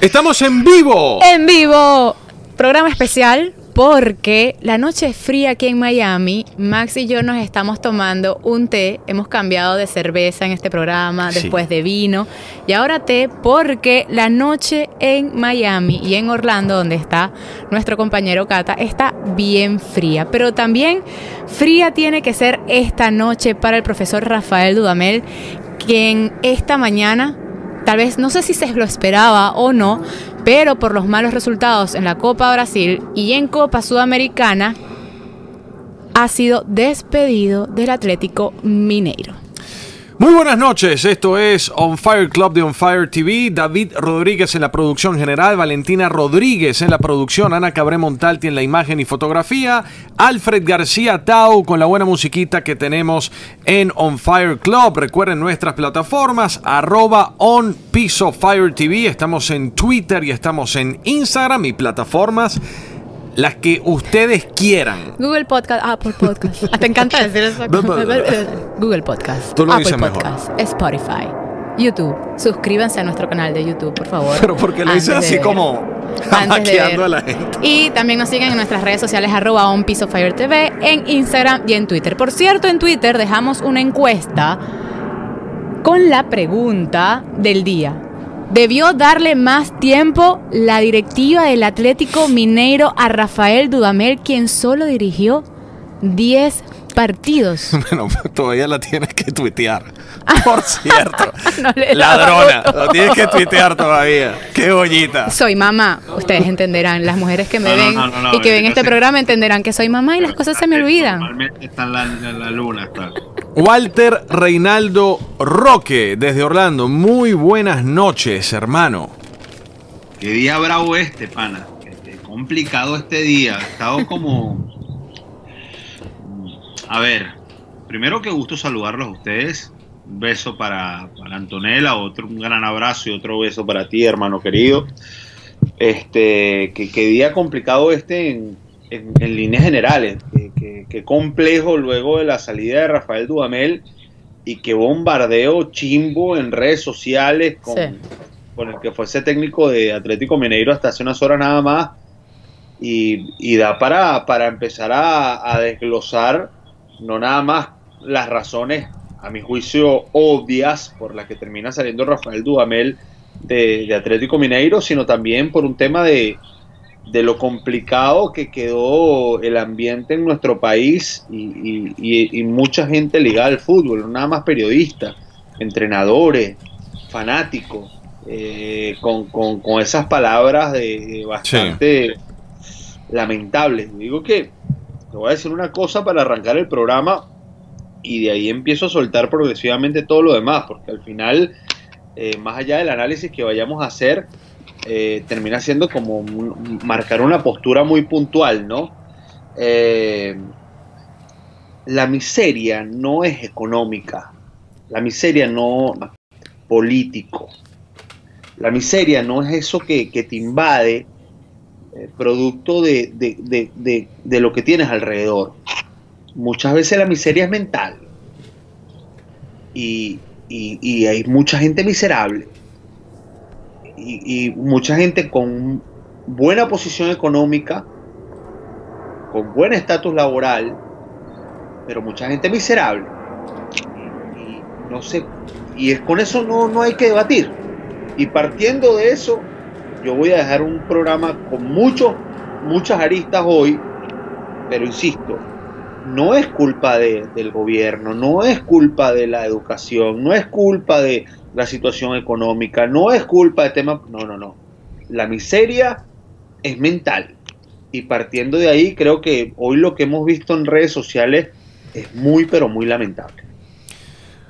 Estamos en vivo. En vivo. Programa especial porque la noche es fría aquí en Miami. Max y yo nos estamos tomando un té. Hemos cambiado de cerveza en este programa, Sí. después de vino. Y ahora té porque la noche en Miami y en Orlando, donde está nuestro compañero Cata, está bien fría. Pero también fría tiene que ser esta noche para el profesor Rafael Dudamel, quien esta mañana Tal vez no sé si se lo esperaba o no, pero por los malos resultados en la Copa Brasil y en Copa Sudamericana ha sido despedido del Atlético Mineiro. Muy buenas noches, esto es On Fire Club de On Fire TV. David Rodríguez en la producción general, Valentina Rodríguez en la producción, Ana Cabré Montalti en la imagen y fotografía, Alfred García Tau con la buena musiquita que tenemos en On Fire Club. Recuerden nuestras plataformas, arroba On Fire TV. Estamos en Twitter y estamos en Instagram y plataformas las que ustedes quieran. Google Podcast, Apple Podcast. Ah, Te encanta decir eso. Google Podcast, Tú lo Apple dices mejor. Spotify, YouTube. Suscríbanse a nuestro canal de YouTube, por favor. Pero porque lo dices así como ver. a la gente. Y también nos siguen en nuestras redes sociales arroba on Fire TV, en Instagram y en Twitter. Por cierto, en Twitter dejamos una encuesta con la pregunta del día. ¿Debió darle más tiempo la directiva del Atlético Mineiro a Rafael Dudamel, quien solo dirigió 10 partidos? Bueno, todavía la tienes que tuitear. Por cierto. No le daba Ladrona, lo tienes que tuitear todavía. Qué bollita. Soy mamá, ustedes entenderán, las mujeres que me No, ven no, no, no, y que ven este programa entenderán que soy mamá y las cosas se me olvidan. Normalmente está en la, en la luna, claro. Walter Reinaldo Roque, desde Orlando. Muy buenas noches, hermano. Qué día bravo este, pana. Qué, qué complicado este día. He estado como. A ver, primero que gusto saludarlos a ustedes. Un beso para, para Antonella, otro un gran abrazo y otro beso para ti, hermano querido. Este, que, qué día complicado este en, en- en líneas generales. Qué, qué- qué complejo luego de la salida de Rafael Dudamel y qué bombardeo chimbo en redes sociales con, Sí. con el que fuese técnico de Atlético Mineiro hasta hace unas horas nada más. Y, y da para, para empezar a, a desglosar no nada más las razones, a mi juicio, obvias por las que termina saliendo Rafael Dudamel de, de Atlético Mineiro, sino también por un tema de, de lo complicado que quedó el ambiente en nuestro país y, y- y- mucha gente ligada al fútbol, nada más periodistas, entrenadores, fanáticos, eh, con, con- con esas palabras de, de bastante lamentables. Digo que te voy a decir una cosa para arrancar el programa y de ahí empiezo a soltar progresivamente todo lo demás, porque al final, eh, más allá del análisis que vayamos a hacer, eh, termina siendo como marcar una postura muy puntual, ¿no? Eh, la miseria no es económica, la miseria no es político, la miseria no es eso que, te invade eh, producto de, lo que tienes alrededor. Muchas veces la miseria es mental y hay mucha gente miserable y, y mucha gente con buena posición económica, con buen estatus laboral, pero mucha gente miserable. Y, y no sé, y es con eso no, no hay que debatir. Y partiendo de eso, yo voy a dejar un programa con muchos, muchas aristas hoy, pero insisto, no es culpa de- del gobierno, no es culpa de la educación, no es culpa de la situación económica, no es culpa de temas, no, no, no. La miseria es mental. Y partiendo de ahí, creo que hoy lo que hemos visto en redes sociales es muy, pero muy lamentable.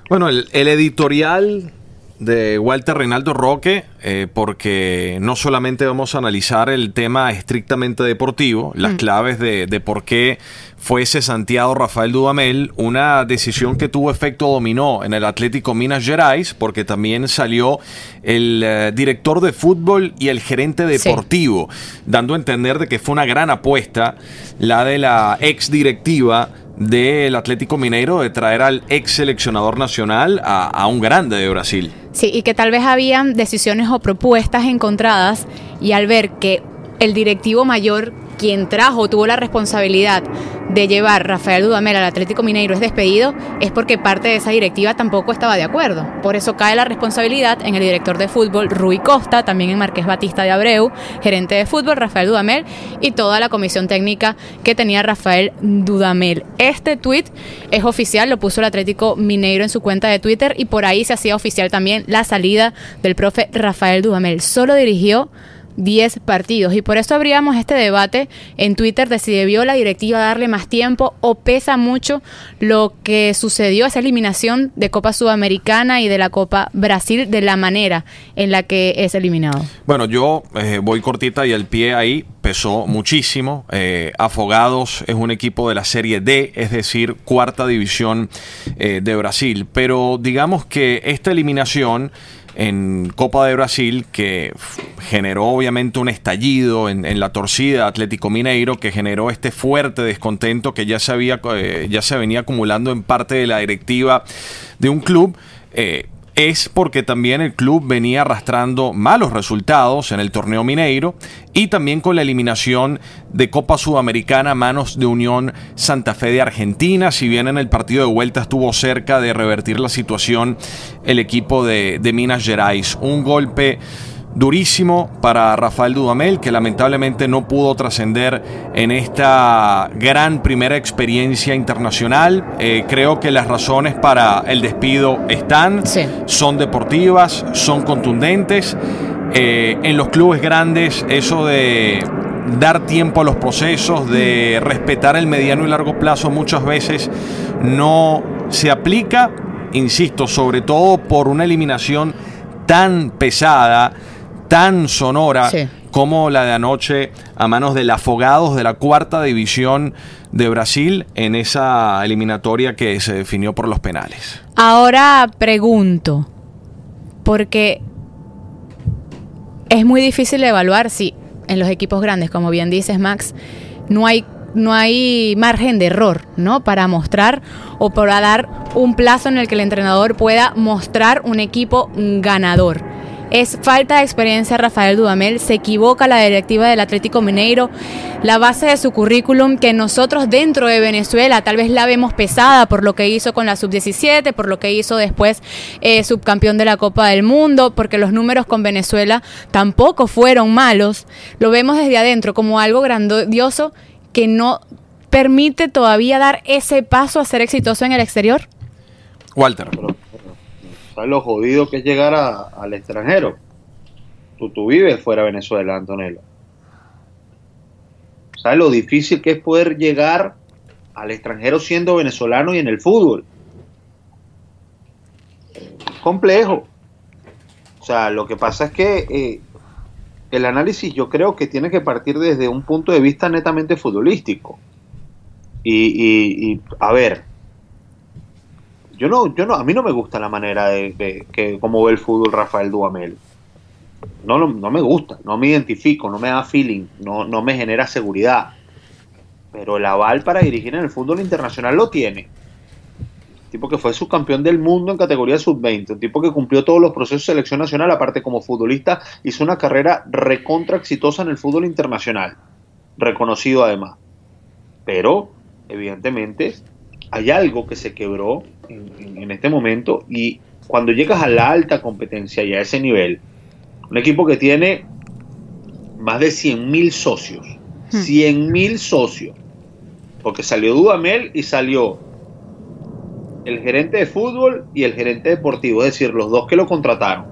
Bueno, el, el editorial de Walter Reinaldo Roque, eh, porque no solamente vamos a analizar el tema estrictamente deportivo, las claves de, de por qué fue cesanteado Rafael Dudamel, una decisión que tuvo efecto dominó en el Atlético Minas Gerais, porque también salió el eh, director de fútbol y el gerente Sí. deportivo, dando a entender de que fue una gran apuesta la de la ex directiva del Atlético Mineiro de traer al ex seleccionador nacional a, un grande de Brasil. Sí, y que tal vez habían decisiones o propuestas encontradas y al ver que el directivo mayor quien trajo, tuvo la responsabilidad de llevar Rafael Dudamel al Atlético Mineiro es despedido, es porque parte de esa directiva tampoco estaba de acuerdo. Por eso cae la responsabilidad en el director de fútbol Rui Costa, también en Marqués Batista de Abreu, gerente de fútbol Rafael Dudamel y toda la comisión técnica que tenía Rafael Dudamel. Este tuit es oficial, lo puso el Atlético Mineiro en su cuenta de Twitter y por ahí se hacía oficial también la salida del profe Rafael Dudamel. Solo dirigió 10 partidos. Y por eso abríamos este debate en Twitter de si debió la directiva darle más tiempo o pesa mucho lo que sucedió, esa eliminación de Copa Sudamericana y de la Copa Brasil de la manera en la que es eliminado. Bueno, yo eh, voy cortita y el pie ahí pesó muchísimo. Eh, Afogados es un equipo de la Serie D, es decir, cuarta división eh, de Brasil. Pero digamos que esta eliminación en Copa de Brasil que generó obviamente un estallido en, la torcida Atlético Mineiro que generó este fuerte descontento que ya se había eh, ya se venía acumulando en parte de la directiva de un club eh, es porque también el club venía arrastrando malos resultados en el torneo mineiro y también con la eliminación de Copa Sudamericana a manos de Unión Santa Fe de Argentina. Si bien en el partido de vuelta estuvo cerca de revertir la situación el equipo de, de Minas Gerais. Un golpe durísimo para Rafael Dudamel, que lamentablemente no pudo trascender en esta gran primera experiencia internacional. Eh, creo que las razones para el despido están, son deportivas, son contundentes. Eh, en los clubes grandes, eso de dar tiempo a los procesos, de respetar el mediano y largo plazo muchas veces no se aplica, insisto, sobre todo por una eliminación tan pesada tan sonora como la de anoche a manos del Afogados de la cuarta división de Brasil en esa eliminatoria que se definió por los penales. Ahora pregunto, porque es muy difícil evaluar si en los equipos grandes, como bien dices Max, no hay no hay margen de error, ¿no? Para mostrar o para dar un plazo en el que el entrenador pueda mostrar un equipo ganador. Es falta de experiencia Rafael Dudamel, se equivoca la directiva del Atlético Mineiro, la base de su currículum que nosotros dentro de Venezuela tal vez la vemos pesada por lo que hizo con la sub-17, por lo que hizo después eh, subcampeón de la Copa del Mundo, porque los números con Venezuela tampoco fueron malos, lo vemos desde adentro como algo grandioso que no permite todavía dar ese paso a ser exitoso en el exterior. Walter. ¿Sabes lo jodido que es llegar al extranjero? Tú, tú vives fuera de Venezuela, Antonella. ¿Sabes lo difícil que es poder llegar al extranjero siendo venezolano y en el fútbol? complejo. O sea, lo que pasa es que eh, el análisis yo creo que tiene que partir desde un punto de vista netamente futbolístico. y a ver, yo no, yo no, a mí no me gusta la manera de, que cómo ve el fútbol Rafael Duamel. No, no, me gusta, no me identifico, no me da feeling, no, no me genera seguridad. Pero el aval para dirigir en el fútbol internacional lo tiene. Un tipo que fue subcampeón del mundo en categoría sub-20, un tipo que cumplió todos los procesos de selección nacional, aparte como futbolista, hizo una carrera recontra exitosa en el fútbol internacional, reconocido además. Pero, evidentemente, hay algo que se quebró en, este momento y cuando llegas a la alta competencia y a ese nivel, un equipo que tiene más de 100 mil socios, 100 hmm. mil socios, porque salió Dudamel y salió el gerente de fútbol y el gerente deportivo, es decir, los dos que lo contrataron.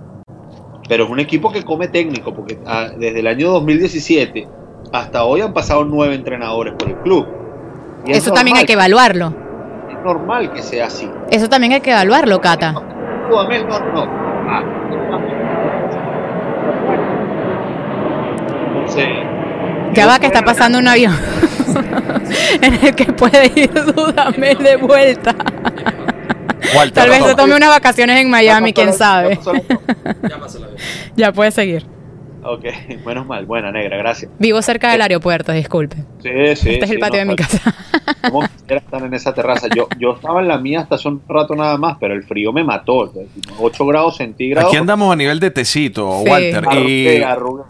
Pero es un equipo que come técnico, porque ah, desde el año 2017 hasta hoy han pasado nueve entrenadores por el club. Eso también hay que evaluarlo normal que sea así. Eso también hay que evaluarlo, Cata. No, no, ah, Ya va que está pasando un avión en el que puede ir Dudamel de vuelta. Tal vez se tome unas vacaciones en Miami, quién sabe. ya puede seguir. Ok, menos mal, buena negra, gracias. Vivo cerca del aeropuerto, disculpe. Sí, sí. Este es el sí, patio no, de mi casa. ¿Cómo quisiera estar en esa terraza? Yo, yo estaba en la mía hasta hace un rato nada más, pero el frío me mató. 8 grados centígrados. Aquí andamos a nivel de tecito, Sí. Walter. Y, arrugué.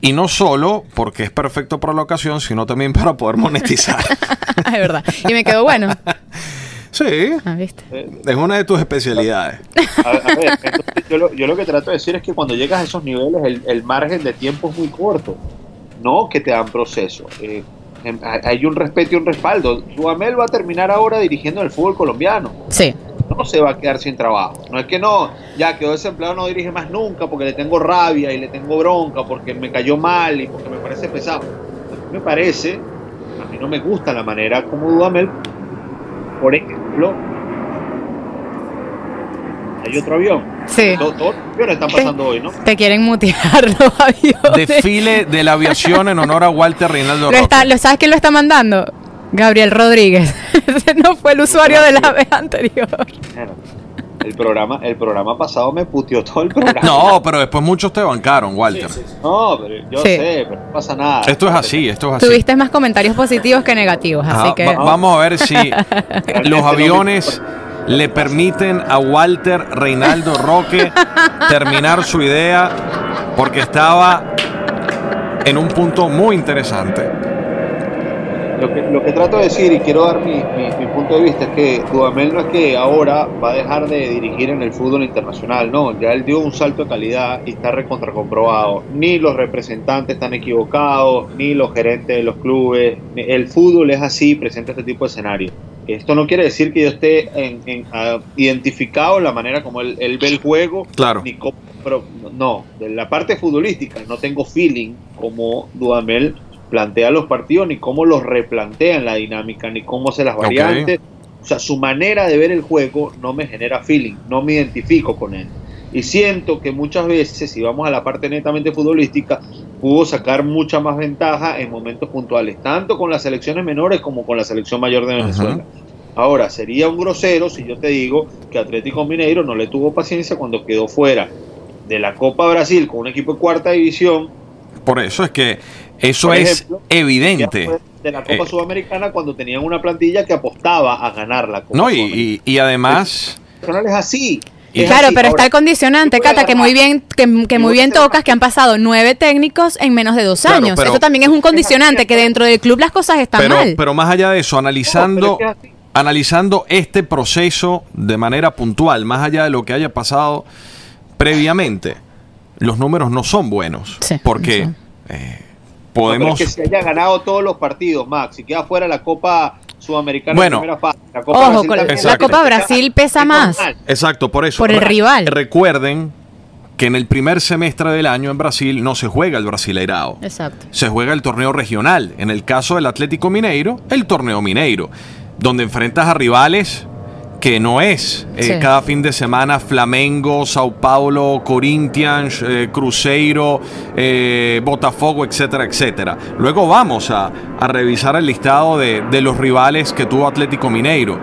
y no solo porque es perfecto para la ocasión, sino también para poder monetizar. es verdad. Y me quedó bueno. sí, Ah, ¿viste? es una de tus especialidades. A, a ver, entonces yo, lo, yo lo que trato de decir es que cuando llegas a esos niveles, el, el margen de tiempo es muy corto. No que te dan proceso. Eh, hay- hay un respeto y un respaldo. Dudamel va a terminar ahora dirigiendo el fútbol colombiano. Sí. no se va a quedar sin trabajo. No es que no, ya quedó desempleado, no dirige más nunca porque le tengo rabia y le tengo bronca, porque me cayó mal y porque me parece pesado. A mí me parece, a mí no me gusta la manera como Dudamel, por ejemplo, hay otro avión. Sí. Todo- Todos los aviones están pasando hoy, ¿no? Te quieren mutear los aviones. Desfile de la aviación en honor a Walter Reinaldo Lo está, ¿lo ¿Sabes quién lo está mandando? Gabriel Rodríguez. Ese no fue el usuario de la vez anterior. Bueno, El programa, el programa pasado me puteó todo el programa. No, pero después muchos te bancaron, Walter. No, pero yo Sí. sé, pero no pasa nada. Esto es así, esto es así. Tuviste más comentarios positivos que negativos, así que... va- vamos a ver si los aviones le permiten a Walter Reinaldo Roque terminar su idea porque estaba en un punto muy interesante. Lo que, lo que trato de decir y quiero dar mi, mi- mi punto de vista es que Dudamel no es que ahora va a dejar de dirigir en el fútbol internacional, no, ya él dio un salto de calidad y está recontra comprobado. Ni los representantes están equivocados, ni los gerentes de los clubes. El fútbol es así, presenta este tipo de escenario. Esto no quiere decir que yo esté en- en, identificado en la manera como él, él ve el juego, Claro. ni cómo- pero no, de la parte futbolística no tengo feeling como Dudamel plantea los partidos, ni cómo los replantea en la dinámica, ni cómo se las variantes. O sea, su manera de ver el juego no me genera feeling, no me identifico con él. Y siento que muchas veces, si vamos a la parte netamente futbolística, pudo sacar mucha más ventaja en momentos puntuales, tanto con las selecciones menores como con la selección mayor de Venezuela. Ahora, sería un grosero si yo te digo que Atlético Mineiro no le tuvo paciencia cuando quedó fuera de la Copa Brasil con un equipo de cuarta división. Por eso es que eso es ejemplo, evidente. De la Copa Eh. Sudamericana cuando tenían una plantilla que apostaba a ganar la Copa No, y, y- y además, Nacional es así. Y- Claro, así. pero está el condicionante, Cata, que muy bien, que, muy bien tocas que han pasado nueve técnicos en menos de dos Claro, años. pero- Eso también es un condicionante, que dentro del club las cosas están pero, mal. pero más allá de eso, analizando, No, pero es que es así. analizando este proceso de manera puntual, más allá de lo que haya pasado previamente, los números no son buenos. Sí, porque eh, No, pero podemos... es que se haya ganado todos los partidos, Max, si queda fuera la Copa Sudamericana Bueno. en primera fase, la Copa Ojo, Brasil con la- Copa Brasil pesa más. Exacto, por eso. Por el Re- rival. Recuerden que en el primer semestre del año en Brasil no se juega el Brasileirao. Exacto. se juega el torneo regional. En el caso del Atlético Mineiro, el torneo Mineiro, donde enfrentas a rivales que no es eh, cada fin de semana Flamengo, Sao Paulo, Corinthians, eh, Cruzeiro, eh, Botafogo, etcétera, etcétera. Luego vamos a, a revisar el listado de, de los rivales que tuvo Atlético Mineiro.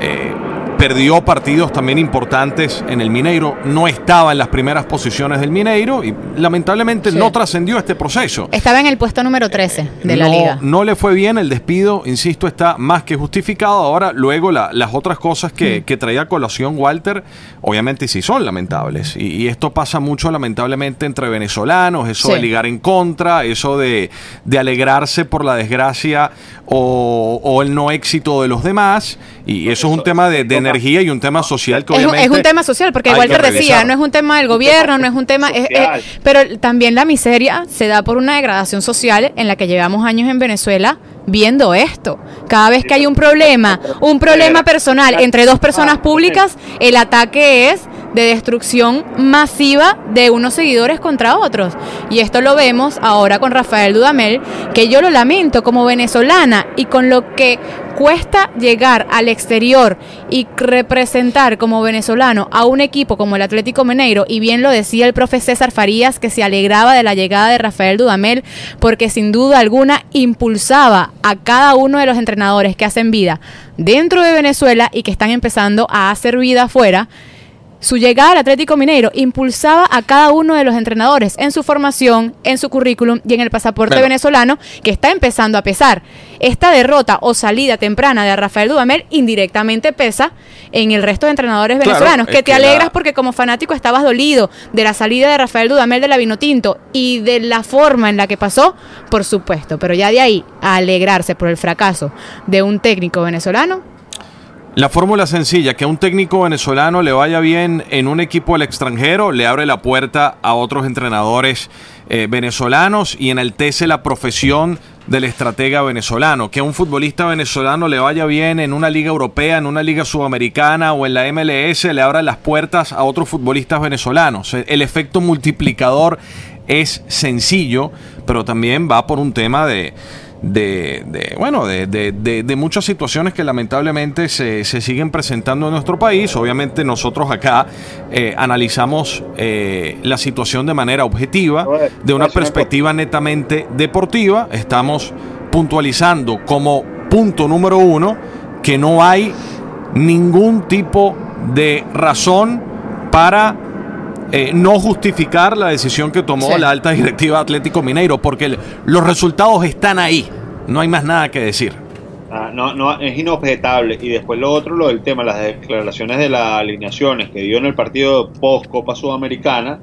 Eh, perdió partidos también importantes en el Mineiro, no estaba en las primeras posiciones del Mineiro y lamentablemente Sí. no trascendió este proceso. Estaba en el puesto número 13 de la no, liga. no le fue bien el despido, insisto, está más que justificado. Ahora, luego la- las otras cosas que, Mm. que traía colación Walter, obviamente sí son lamentables. Y, y esto pasa mucho lamentablemente entre venezolanos, eso Sí. de ligar en contra, eso de, de alegrarse por la desgracia o, o el no éxito de los demás. Y eso es un tema de, de energía y un tema social que Es un, obviamente... es un tema social, porque igual te decía, no es un tema del gobierno, no es un tema... es- es- social. pero también la miseria se da por una degradación social en la que llevamos años en Venezuela viendo esto. Cada vez que hay un problema, un problema personal entre dos personas públicas, el ataque es de destrucción masiva de unos seguidores contra otros. Y esto lo vemos ahora con Rafael Dudamel, que yo lo lamento como venezolana y con lo que cuesta llegar al exterior y representar como venezolano a un equipo como el Atlético Mineiro, y bien lo decía el profe César Farías, que se alegraba de la llegada de Rafael Dudamel, porque sin duda alguna impulsaba a cada uno de los entrenadores que hacen vida dentro de Venezuela y que están empezando a hacer vida afuera su llegada al Atlético Mineiro impulsaba a cada uno de los entrenadores en su formación, en su currículum y en el pasaporte venezolano que está empezando a pesar. Esta derrota o salida temprana de Rafael Dudamel indirectamente pesa en el resto de entrenadores venezolanos, que te alegras porque como fanático estabas dolido de la salida de Rafael Dudamel de la Vinotinto y de la forma en la que pasó, por supuesto, pero ya de ahí a alegrarse por el fracaso de un técnico venezolano, la fórmula sencilla, que a un técnico venezolano le vaya bien en un equipo al extranjero, le abre la puerta a otros entrenadores eh, venezolanos y enaltece la profesión del estratega venezolano. Que a un futbolista venezolano le vaya bien en una liga europea, en una liga sudamericana o en la MLS, le abra las puertas a otros futbolistas venezolanos. El efecto multiplicador es sencillo, pero también va por un tema de de, bueno, de, de, muchas situaciones que lamentablemente se, se, siguen presentando en nuestro país. Obviamente nosotros acá eh, analizamos eh, la situación de manera objetiva, de una perspectiva netamente deportiva. Estamos puntualizando como punto número uno que no hay ningún tipo de razón para eh, no justificar la decisión que tomó la alta directiva Atlético Mineiro, porque los resultados están ahí, no hay más nada que decir. Ah, no, no, es inobjetable. Y después lo otro, lo del tema, las declaraciones de las alineaciones que dio en el partido post Copa Sudamericana,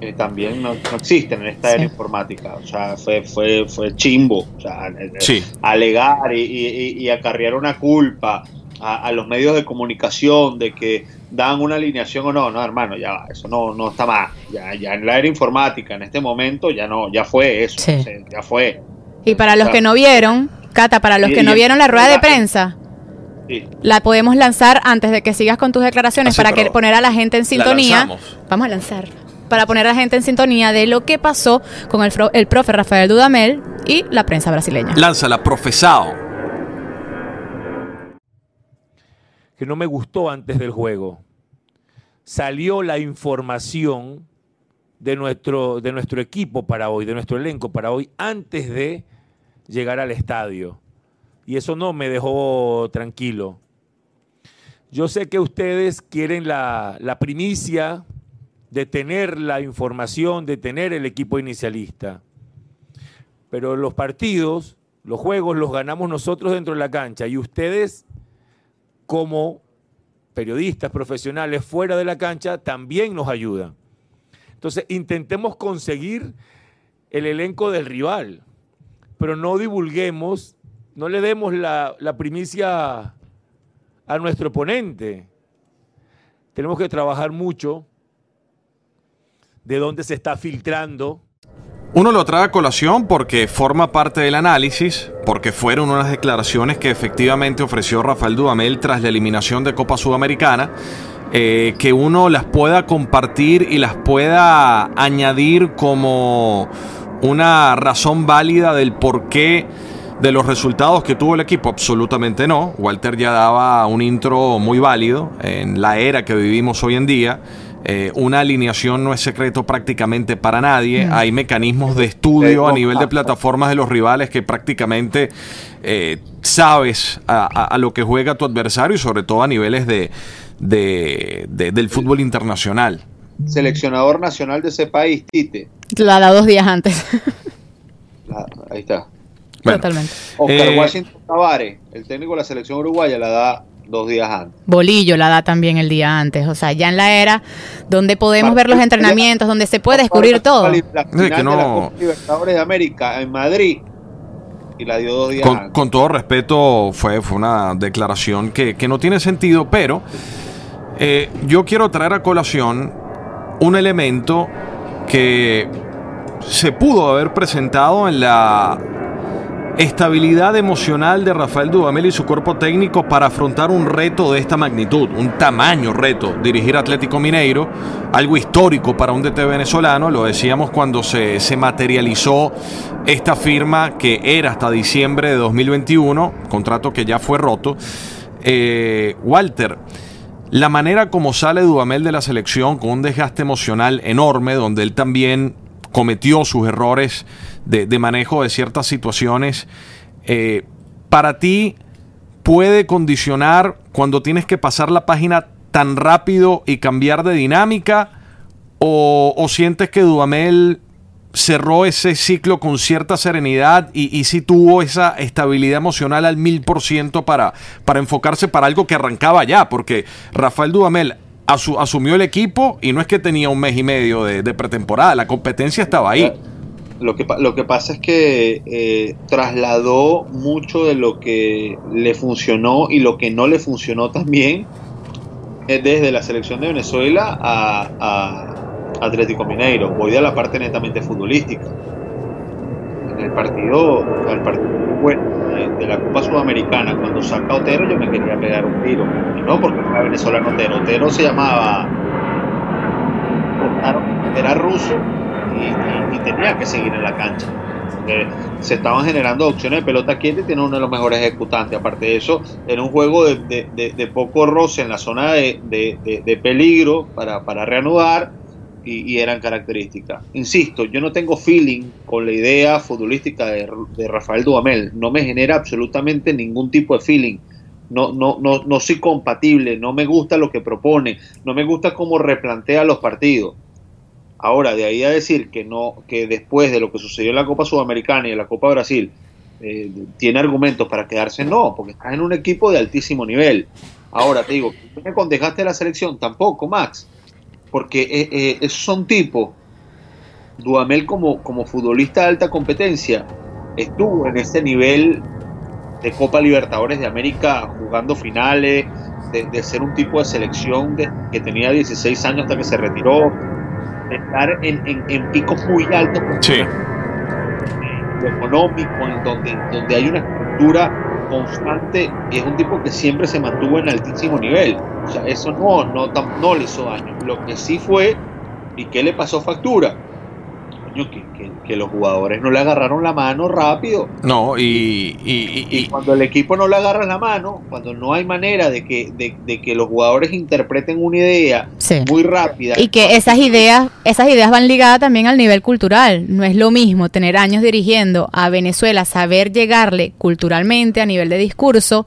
eh, también no, existen en esta era informática. O sea, fue, fue, fue chimbo. O sea, alegar y, acarrear una culpa a, los medios de comunicación de que dan una alineación o no, no hermano, ya eso no, no está más, ya, ya en la era informática en este momento ya no, ya fue eso, ya fue. Y para los que no vieron, Cata, para los que no vieron la rueda de prensa, la podemos lanzar antes de que sigas con tus declaraciones para que poner a la gente en sintonía. Vamos a lanzar para poner a la gente en sintonía de lo que pasó con el, el profe Rafael Dudamel y la prensa brasileña. Lánzala, profesado. Que no me gustó antes del juego. Salió la información de nuestro, de nuestro equipo para hoy, de nuestro elenco para hoy, antes de llegar al estadio. Y eso no me dejó tranquilo. Yo sé que ustedes quieren la, la primicia de tener la información, de tener el equipo inicialista. Pero los partidos, los juegos los ganamos nosotros dentro de la cancha y ustedes como periodistas profesionales fuera de la cancha también nos ayudan. Entonces, intentemos conseguir el elenco del rival, pero no divulguemos, no le demos la, primicia a nuestro oponente. Tenemos que trabajar mucho de dónde se está filtrando uno lo trae a colación porque forma parte del análisis, porque fueron unas declaraciones que efectivamente ofreció Rafael Dudamel tras la eliminación de Copa Sudamericana, eh, que uno las pueda compartir y las pueda añadir como una razón válida del porqué de los resultados que tuvo el equipo, absolutamente no. Walter ya daba un intro muy válido en la era que vivimos hoy en día. Eh, una alineación no es secreto prácticamente para nadie. Mm. Hay mecanismos de estudio a nivel de plataformas de los rivales que prácticamente eh, sabes a, lo que juega tu adversario y sobre todo a niveles de, del fútbol internacional. Seleccionador nacional de ese país, Tite. La da dos días antes. ahí está. Totalmente. Oscar eh, Washington Tavares, el técnico de la selección uruguaya, la da dos días antes. Bolillo la da también el día antes, o sea, ya en la era donde podemos ver los entrenamientos, donde se puede descubrir todo. La Libertadores de América en Madrid y la dio dos días con, antes. Con todo respeto, fue, fue una declaración que, no tiene sentido, pero eh, yo quiero traer a colación un elemento que se pudo haber presentado en la estabilidad emocional de Rafael Dudamel y su cuerpo técnico para afrontar un reto de esta magnitud, un tamaño reto, dirigir Atlético Mineiro, algo histórico para un DT venezolano, lo decíamos cuando se, materializó esta firma que era hasta diciembre de 2021, contrato que ya fue roto. Eh, Walter, la manera como sale Dudamel de la selección con un desgaste emocional enorme, donde él también cometió sus errores de, manejo de ciertas situaciones, eh, para ti puede condicionar cuando tienes que pasar la página tan rápido y cambiar de dinámica? ¿O, sientes que Dudamel cerró ese ciclo con cierta serenidad y, y sí tuvo esa estabilidad emocional al mil por ciento para enfocarse para algo que arrancaba ya? Porque Rafael Dudamel asu- asumió el equipo y no es que tenía un mes y medio de, pretemporada, la competencia estaba ahí. Lo que, lo que pasa es que eh, trasladó mucho de lo que le funcionó y lo que no le funcionó también eh, desde la selección de Venezuela a, Atlético Mineiro. Voy a la parte netamente futbolística. En el partido, el partido bueno, de, la Copa Sudamericana, cuando saca Otero, yo me quería pegar un tiro. Y no porque era venezolano Otero. Otero se llamaba. Era ruso y, tenía que seguir en la cancha. Eh, se estaban generando opciones de pelota quieta y tiene uno de los mejores ejecutantes. Aparte de eso, era un juego de, poco roce en la zona de peligro para, para reanudar y, eran características. Insisto, yo no tengo feeling con la idea futbolística de, Rafael Dudamel. No me genera absolutamente ningún tipo de feeling. No, no, no, no soy compatible, no me gusta lo que propone, no me gusta cómo replantea los partidos. Ahora, de ahí a decir que no, que después de lo que sucedió en la Copa Sudamericana y en la Copa Brasil, eh, tiene argumentos para quedarse, no, porque estás en un equipo de altísimo nivel. Ahora te digo, ¿tú me contestaste la selección? Tampoco, Max, porque eh, eh, esos son tipos. Duamel como, como futbolista de alta competencia estuvo en ese nivel de Copa Libertadores de América jugando finales, de, de ser un tipo de selección de, que tenía 16 años hasta que se retiró, de estar en, en- en picos muy altos Sí. lo económico, en donde, donde hay una estructura constante y es un tipo que siempre se mantuvo en altísimo nivel. O sea, eso no, no, tam- no le hizo daño. Lo que sí fue, ¿y qué le pasó factura? Coño, que, que- que los jugadores no le agarraron la mano rápido. No, y, y- y- Y y- cuando el equipo no le agarra la mano, cuando no hay manera de que, de, de que los jugadores interpreten una idea Sí. muy rápida. Y que esas ideas, esas ideas van ligadas también al nivel cultural. No es lo mismo tener años dirigiendo a Venezuela, saber llegarle culturalmente a nivel de discurso,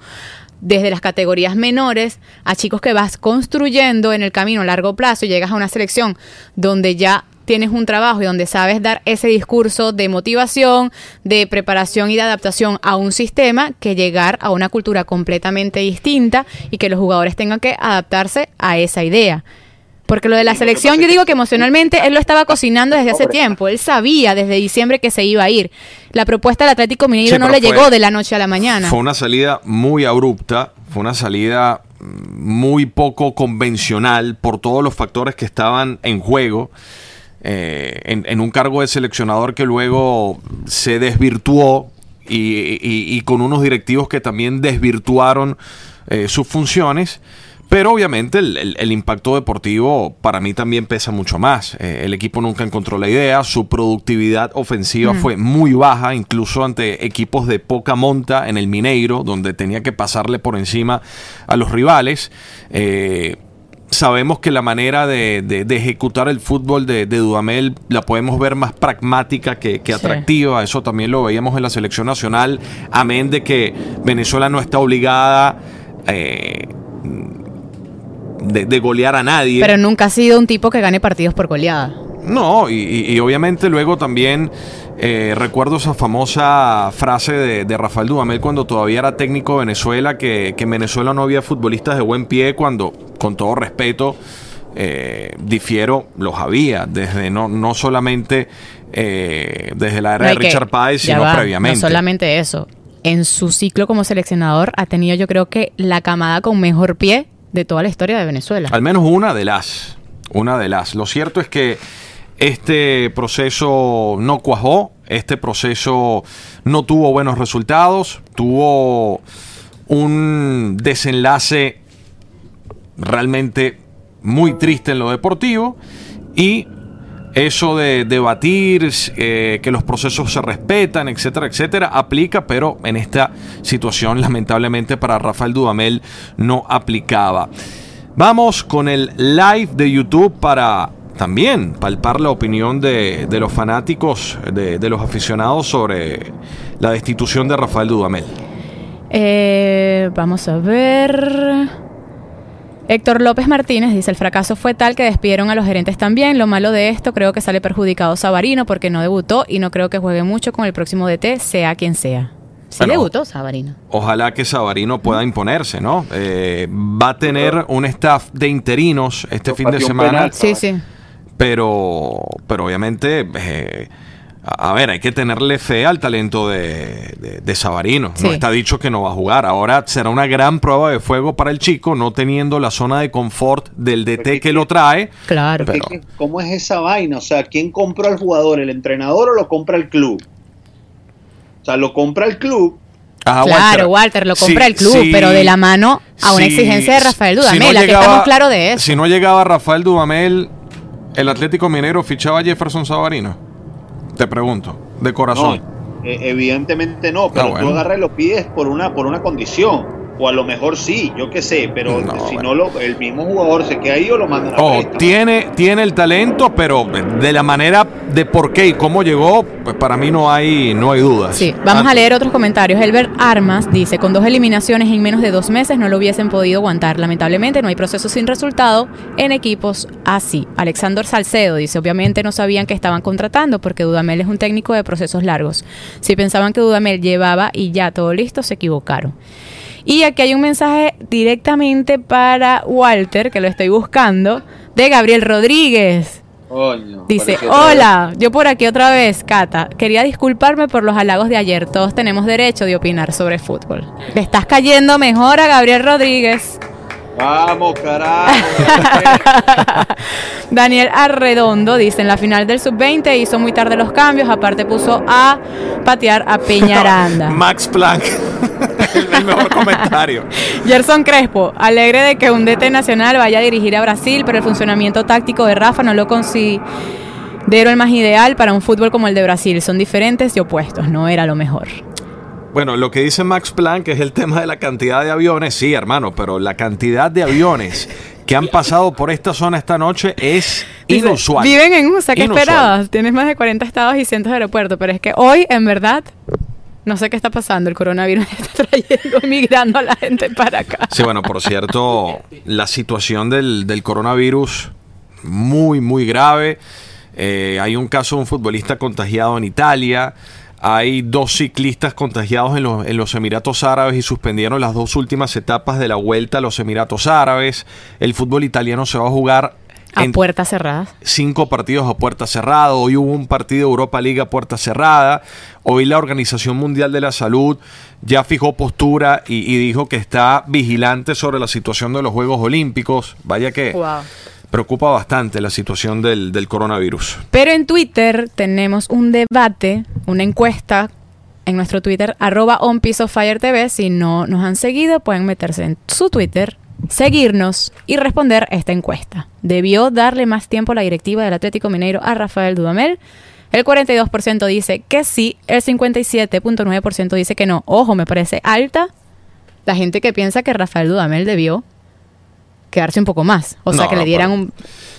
desde las categorías menores a chicos que vas construyendo en el camino a largo plazo y llegas a una selección donde ya tienes un trabajo y donde sabes dar ese discurso de motivación, de preparación y de adaptación a un sistema que llegar a una cultura completamente distinta y que los jugadores tengan que adaptarse a esa idea. Porque lo de la Sí, selección, yo digo que- emocionalmente él lo estaba cocinando desde hace tiempo. Él sabía desde diciembre que se iba a ir. La propuesta del Atlético Mineiro Sí, no le fue- llegó de la noche a la mañana. Fue una salida muy abrupta, fue una salida muy poco convencional por todos los factores que estaban en juego. eh, en, en un cargo de seleccionador que luego se desvirtuó y, y- y con unos directivos que también desvirtuaron eh, sus funciones. Pero obviamente el, el- el impacto deportivo para mí también pesa mucho más. Eh, el equipo nunca encontró la idea, su productividad ofensiva fue muy baja, incluso ante equipos de poca monta en el Mineiro, donde tenía que pasarle por encima a los rivales. Eh, sabemos que la manera de, de- de ejecutar el fútbol de, de Dudamel la podemos ver más pragmática que, que Sí. atractiva. Eso también lo veíamos en la selección nacional. Amén de que Venezuela no está obligada eh, de, de golear a nadie. Pero nunca ha sido un tipo que gane partidos por goleada. No, y, obviamente luego también eh, recuerdo esa famosa frase de, de Rafael Dudamel cuando todavía era técnico de Venezuela, que, que en Venezuela no había futbolistas de buen pie, cuando, con todo respeto, eh, difiero, los había, desde no, no solamente eh, desde la era No, de que- Richard Páez, sino va, previamente. No solamente eso. En su ciclo como seleccionador ha tenido yo creo que la camada con mejor pie de toda la historia de Venezuela. Al menos una de las. Una de las. Lo cierto es que este proceso no cuajó, este proceso no tuvo buenos resultados, tuvo un desenlace realmente muy triste en lo deportivo y eso de debatir eh, que los procesos se respetan, etcétera, etcétera, aplica, pero en esta situación lamentablemente para Rafael Dudamel no aplicaba. Vamos con el live de YouTube para también palpar la opinión de, de los fanáticos, de, de los aficionados sobre la destitución de Rafael Dudamel. Eh, vamos a ver. Héctor López Martínez dice, el fracaso fue tal que despidieron a los gerentes también. Lo malo de esto creo que sale perjudicado Sabarino porque no debutó y no creo que juegue mucho con el próximo DT, sea quien sea. Sí Bueno, debutó Sabarino. Ojalá que Sabarino pueda imponerse, ¿no? Eh, va a tener un staff de interinos este fin de semana, penal. Sí, sí. pero, pero obviamente, eh, a a ver, hay que tenerle fe al talento de, de, de Sabarino. Sí. No está dicho que no va a jugar. Ahora será una gran prueba de fuego para el chico, no teniendo la zona de confort del DT que lo trae. Claro. Pero- que, ¿Cómo es esa vaina? O sea, ¿quién compró al jugador? ¿El entrenador o lo compra el club? O sea, lo compra el club. Ah, claro, Walter, lo compra Sí, el club, sí, pero de la mano a una sí, exigencia de Rafael si Dudamel, no aquí llegaba- estamos claros de eso. Si no llegaba Rafael Dudamel, el Atlético Minero fichaba a Jefferson Sabarino. Te pregunto, de corazón. eh, evidentemente no, pero Ah, bueno. tú agarras y lo pides por una, por una condición. O a lo mejor sí, yo qué sé, pero No, si bueno. no, lo, el mismo jugador se queda ahí o lo mandan a Oh, tiene, tiene el talento, pero de la manera de por qué y cómo llegó, pues para mí no hay, no hay dudas. Sí, vamos Ah, a leer otros comentarios. Elbert Armas dice, con dos eliminaciones en menos de dos meses no lo hubiesen podido aguantar. Lamentablemente no hay proceso sin resultado en equipos así. Alexander Salcedo dice, obviamente no sabían que estaban contratando porque Dudamel es un técnico de procesos largos. Si pensaban que Dudamel llevaba y ya todo listo, se equivocaron. Y aquí hay un mensaje directamente para Walter, que lo estoy buscando, de Gabriel Rodríguez. Dice, hola, yo por aquí otra vez, Cata. Quería disculparme por los halagos de ayer. Todos tenemos derecho de opinar sobre fútbol. Le estás cayendo mejor a Gabriel Rodríguez. Vamos, carajo. Daniel Arredondo dice, en la final del sub-20 hizo muy tarde los cambios, aparte puso a patear a Peñaranda. Max Planck, el, el mejor comentario. Gerson Crespo, alegre de que un DT nacional vaya a dirigir a Brasil, pero el funcionamiento táctico de Rafa no lo considero el más ideal para un fútbol como el de Brasil. Son diferentes y opuestos, no era lo mejor. Bueno, lo que dice Max Planck es el tema de la cantidad de aviones, sí, hermano, pero la cantidad de aviones que han pasado por esta zona esta noche es inusual. Viven en USA, ¿qué Inusual. esperabas? Tienes más de 40 estados y cientos de aeropuertos, pero es que hoy, en verdad, no sé qué está pasando. El coronavirus está trayendo, migrando a la gente para acá. Sí, bueno, por cierto, la situación del, del coronavirus muy, muy grave. Eh, hay un caso de un futbolista contagiado en Italia. Hay dos ciclistas contagiados en los, en los Emiratos Árabes y suspendieron las dos últimas etapas de la vuelta a los Emiratos Árabes. El fútbol italiano se va a jugar A en puertas cerradas. cinco partidos a puerta cerrada. Hoy hubo un partido de Europa Liga a puerta cerrada. Hoy la Organización Mundial de la Salud ya fijó postura y, y dijo que está vigilante sobre la situación de los Juegos Olímpicos. Vaya que Wow. preocupa bastante la situación del, del coronavirus. Pero en Twitter tenemos un debate, una encuesta en nuestro Twitter, arroba on Piece Fire TV. Si no nos han seguido, pueden meterse en su Twitter, seguirnos y responder esta encuesta. ¿Debió darle más tiempo la directiva del Atlético Mineiro a Rafael Dudamel? El 42% dice que sí, el 57.9% dice que no. Ojo, me parece alta la gente que piensa que Rafael Dudamel debió quedarse un poco más. O sea, No, que le dieran un...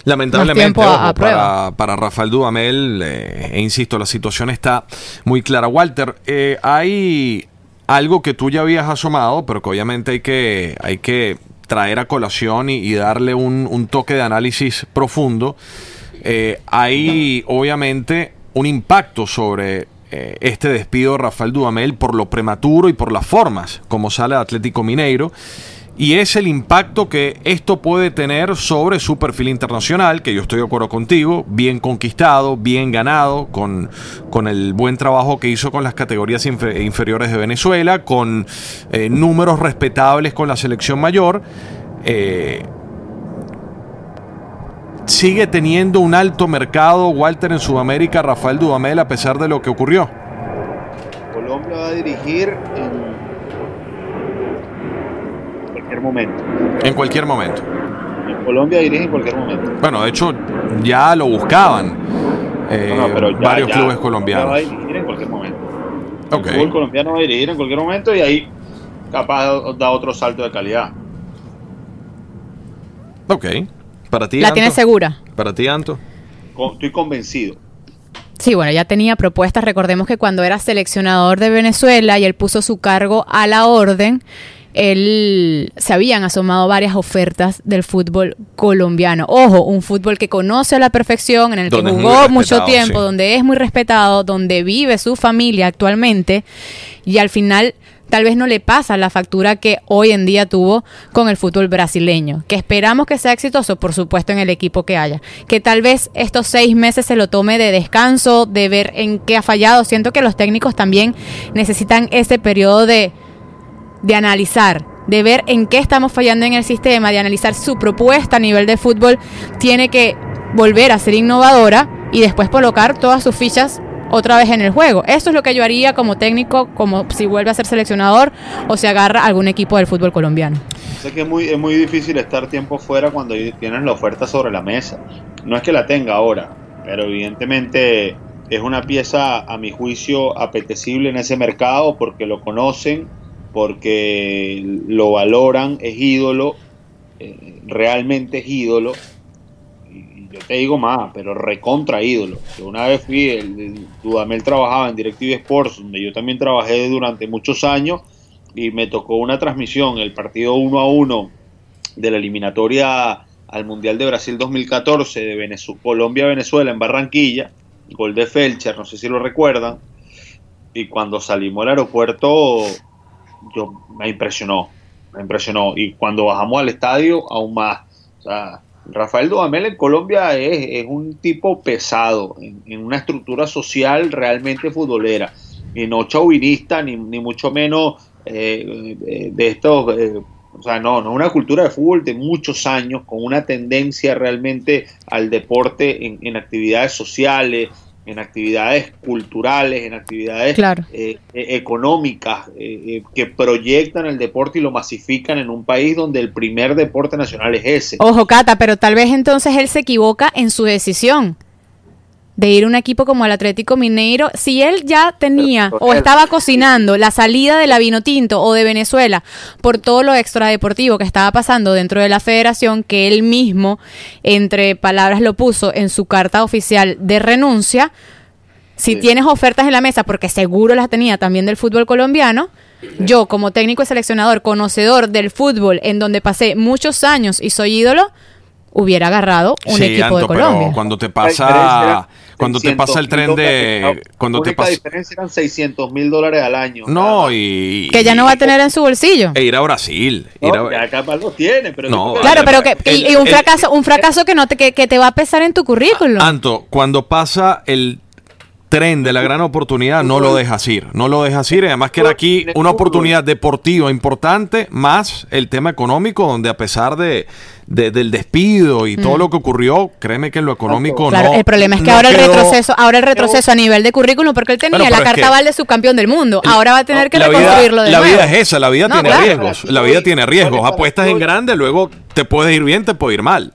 Lamentablemente, tiempo a- ojo, a prueba. para, para Rafael Dudamel, eh, e insisto, la situación está muy clara. Walter, eh, hay algo que tú ya habías asomado, pero que obviamente hay que, hay que traer a colación y, y darle un, un toque de análisis profundo. Eh, hay obviamente un impacto sobre eh, este despido de Rafael Dudamel por lo prematuro y por las formas como sale de Atlético Mineiro. Y es el impacto que esto puede tener sobre su perfil internacional, que yo estoy de acuerdo contigo, bien conquistado, bien ganado, con, con el buen trabajo que hizo con las categorías infe- inferiores de Venezuela, con eh, números respetables con la selección mayor. Eh, sigue teniendo un alto mercado Walter en Sudamérica, Rafael Dudamel, a pesar de lo que ocurrió. Colombia va a dirigir en cualquier momento. En cualquier momento. En Colombia dirige en cualquier momento. Bueno, de hecho, ya lo buscaban eh, No, no, pero ya- varios ya, clubes Colombia Va a colombianos. dirigir en cualquier momento. El fútbol colombiano va a dirigir en cualquier momento y ahí capaz da otro salto de calidad. Ok. Para ti, La Anto? tiene segura. Para ti, Anto. Con- Estoy convencido. Sí, bueno, ya tenía propuestas. Recordemos que cuando era seleccionador de Venezuela y él puso su cargo a la orden, él se habían asomado varias ofertas del fútbol colombiano. Ojo, un fútbol que conoce a la perfección, en el que Donde jugó mucho tiempo, sí. donde es muy respetado, donde vive su familia actualmente y al final tal vez no le pasa la factura que hoy en día tuvo con el fútbol brasileño, que esperamos que sea exitoso, por supuesto, en el equipo que haya, que tal vez estos seis meses se lo tome de descanso, de ver en qué ha fallado. Siento que los técnicos también necesitan ese periodo de, de analizar, de ver en qué estamos fallando en el sistema, de analizar su propuesta a nivel de fútbol, tiene que volver a ser innovadora y después colocar todas sus fichas otra vez en el juego. Eso es lo que yo haría como técnico, como si vuelve a ser seleccionador o se agarra algún equipo del fútbol colombiano. Sé que es muy, es muy difícil estar tiempo fuera cuando tienes la oferta sobre la mesa. No es que la tenga ahora, pero evidentemente es una pieza, a mi juicio, apetecible en ese mercado porque lo conocen, porque lo valoran, es ídolo, eh, realmente es ídolo. Y yo te digo más, pero recontra ídolo. Una vez fui, el, el- Dudamel trabajaba en DirecTV Sports, donde yo también trabajé durante muchos años, y me tocó una transmisión, el partido 1 a 1 de la eliminatoria al Mundial de Brasil 2014 de Venezu- Colombia-Venezuela en Barranquilla, gol de Felcher, no sé si lo recuerdan, y cuando salimos al aeropuerto yo me impresionó, me impresionó, y cuando bajamos al estadio aún más, o sea, Rafael Dudamel en Colombia es, un tipo pesado, en, una estructura social realmente futbolera, y no chauvinista, ni, ni mucho menos eh, eh, de estos, eh, o sea, no, no una cultura de fútbol de muchos años, con una tendencia realmente al deporte en actividades sociales, en actividades culturales, en actividades Claro. eh, eh, económicas eh, eh, que proyectan el deporte y lo masifican en un país donde el primer deporte nacional es ese. Ojo, Cata, pero tal vez entonces él se equivoca en su decisión de ir a un equipo como el Atlético Mineiro. Si él ya tenía o él- estaba cocinando la salida de la Vinotinto o de Venezuela por todo lo extradeportivo que estaba pasando dentro de la federación, que él mismo, entre palabras, lo puso en su carta oficial de renuncia. Si Sí. tienes ofertas en la mesa, porque seguro las tenía también del fútbol colombiano, yo como técnico y seleccionador, conocedor del fútbol, en donde pasé muchos años y soy ídolo, hubiera agarrado un Sí, equipo de Anto, pero Colombia. cuando te pasa cuando te pasa el 600.000 tren de cuando La te pasa diferencia eran 600 mil dólares al año. no y que ya no va a tener en su bolsillo. e ir a Brasil ir No, a- ya capaz lo tiene, pero No, Claro, pero que y, y un el- fracaso, un fracaso que no te que, que te va a pesar en tu currículum. Anto, cuando pasa el tren de la gran oportunidad, no lo dejas ir. No lo dejas ir. Además que era aquí una oportunidad deportiva importante, más el tema económico, donde a pesar de, de- del despido y todo lo que ocurrió, créeme que en lo económico. Claro, no. el problema es que no ahora el quedó- retroceso, ahora el retroceso a nivel de currículum, porque él tenía Bueno, la carta val de subcampeón del mundo, ahora va a tener que la vida, reconstruirlo de la nuevo. vida es esa, la vida No, tiene claro. riesgos. La vida tiene riesgos. Apuestas en grande, luego te puedes ir bien, te puede ir mal.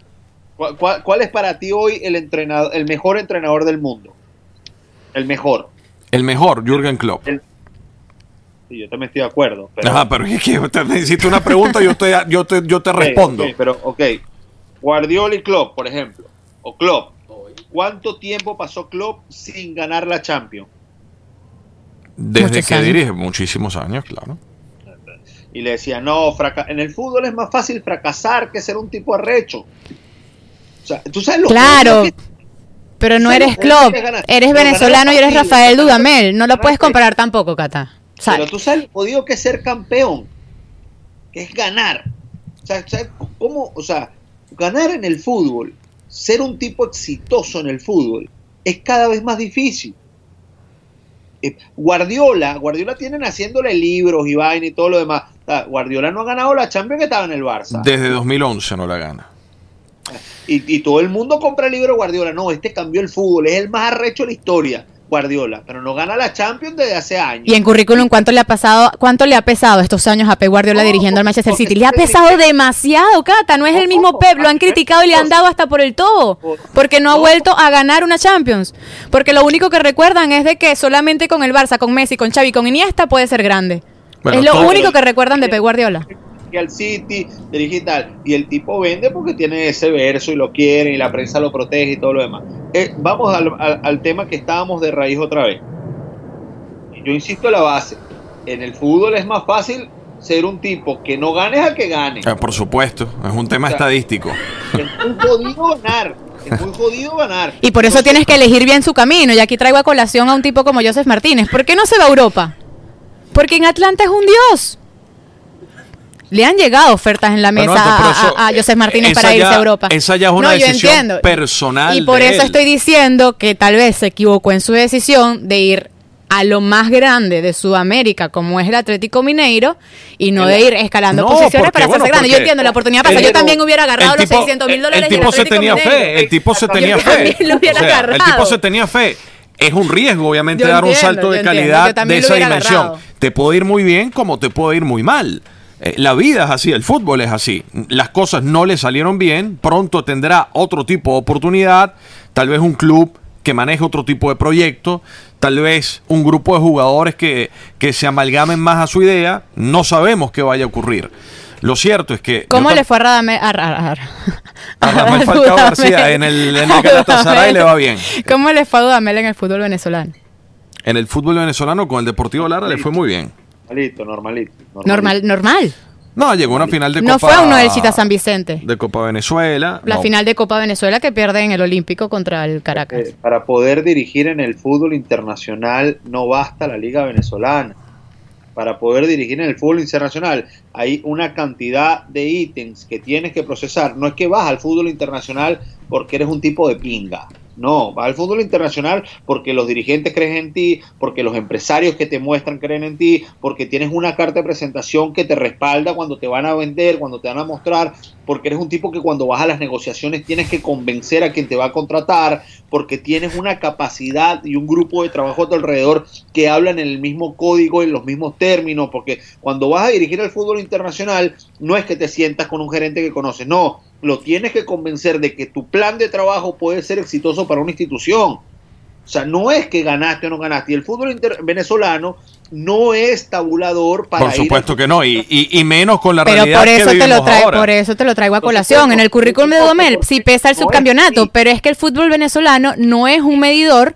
¿Cuál, cuál- cuál es para ti hoy el entrenador, el mejor entrenador del mundo? El mejor. El mejor, Jürgen Klopp. Sí, yo también estoy de acuerdo. Pero, Ajá, pero es que te necesito una pregunta, yo te, yo te, yo te respondo. ok, pero, ok. Guardiola y Klopp, por ejemplo. O Klopp. ¿Cuánto tiempo pasó Klopp sin ganar la Champions? Desde Muchos que años. dirige, muchísimos años, claro. Y le decía, no, fraca- en el fútbol es más fácil fracasar que ser un tipo arrecho. O sea, tú sabes lo Claro. que- Pero no eres Klopp, eres venezolano y eres Rafael Dudamel, no lo puedes comparar tampoco, Cata. Pero tú sabes lo jodido que es ser campeón, que es ganar. O sea, ¿sabes cómo? O sea, ganar en el fútbol, ser un tipo exitoso en el fútbol, es cada vez más difícil. Eh, Guardiola, Guardiola tienen haciéndole libros y vaina y todo lo demás. O sea, Guardiola no ha ganado la Champions que estaba en el Barça. Desde 2011 no la gana. Y, y todo el mundo compra el libro de Guardiola. No, este cambió el fútbol, es el más arrecho de la historia. Guardiola, pero no gana la Champions desde hace años. Y en currículum, ¿cuánto le ha pasado, cuánto le ha pesado estos años a Pep Guardiola No, dirigiendo al Manchester City? Le ha pesado demasiado, Cata. No es el mismo No, Pep, lo han criticado y le han dado hasta por el todo. Porque no ha vuelto a ganar una Champions. Porque lo único que recuerdan es de que solamente con el Barça, con Messi, con Xavi, con Iniesta puede ser grande. Bueno, es lo único que recuerdan de Pep Guardiola. Que al City, dirige y tal. Y el tipo vende porque tiene ese verso y lo quiere y la prensa lo protege y todo lo demás. Eh, vamos al, al- al tema que estábamos de raíz otra vez. Yo insisto en la base. En el fútbol es más fácil ser un tipo que no gane a que gane. Ah, por supuesto, es un tema estadístico. Es muy jodido ganar. Es muy jodido ganar. Y por eso tienes que elegir bien su camino. Y aquí traigo a colación a un tipo como Joseph Martínez. ¿Por qué no se va a Europa? Porque en Atlanta es un dios. Le han llegado ofertas en la mesa Bueno, a, eso- a- a Joseph Martínez para ya- irse a Europa. esa ya es una No, decisión entiendo. personal Y por de eso él. estoy diciendo que tal vez se equivocó en su decisión de ir a lo más grande de Sudamérica, como es el Atlético Mineiro, y no de ir escalando No, posiciones porque, para hacerse bueno, grande. Yo entiendo, la oportunidad pasa. Yo también hubiera agarrado los tipo- 600 mil dólares El tipo se tenía Mineiro. fe, el tipo se Yo tenía fe. también lo hubiera O sea, el tipo se tenía fe. Es un riesgo, obviamente, Yo dar un salto de calidad de esa dimensión. agarrado. Te puede ir muy bien como te puede ir muy mal. Eh, La vida es así, el fútbol es así. Las cosas no le salieron bien, pronto tendrá otro tipo de oportunidad, tal vez un club que maneje otro tipo de proyecto, tal vez un grupo de jugadores que, que se amalgamen más a su idea, no sabemos qué vaya a ocurrir. Lo cierto es que... ¿Cómo le fue a Radamel? A, a- a- A Radamel a Falcao. García en el- en el Galatasaray le va bien. ¿Cómo le fue a Dudamel en el fútbol venezolano? En el fútbol venezolano con el Deportivo Lara le fue muy bien. Normalito, normalito. Normal, normal. No, llegó a una final de No Copa... fue a uno del Chita San Vicente. De Copa Venezuela. La no. final de Copa Venezuela que pierde en el Olímpico contra el Caracas. Eh, para poder dirigir en el fútbol internacional no basta la liga venezolana. Para poder dirigir en el fútbol internacional hay una cantidad de ítems que tienes que procesar. No es que vas al fútbol internacional porque eres un tipo de pinga. No, vas al fútbol internacional porque los dirigentes creen en ti, porque los empresarios que te muestran creen en ti, porque tienes una carta de presentación que te respalda cuando te van a vender, cuando te van a mostrar, porque eres un tipo que cuando vas a las negociaciones tienes que convencer a quien te va a contratar, porque tienes una capacidad y un grupo de trabajo a tu alrededor que hablan en el mismo código, en los mismos términos, porque cuando vas a dirigir el fútbol internacional no es que te sientas con un gerente que conoces, no, lo tienes que convencer de que tu plan de trabajo puede ser exitoso para una institución. O sea, no es que ganaste o no ganaste. Y el fútbol inter- venezolano no es tabulador para Por ir supuesto que no, y, y, y menos con la Pero realidad por eso que te lo vivimos traigo, ahora. por eso te lo traigo a colación. En el currículum de Domel sí pesa el no es subcampeonato, pero es que el fútbol venezolano no es un medidor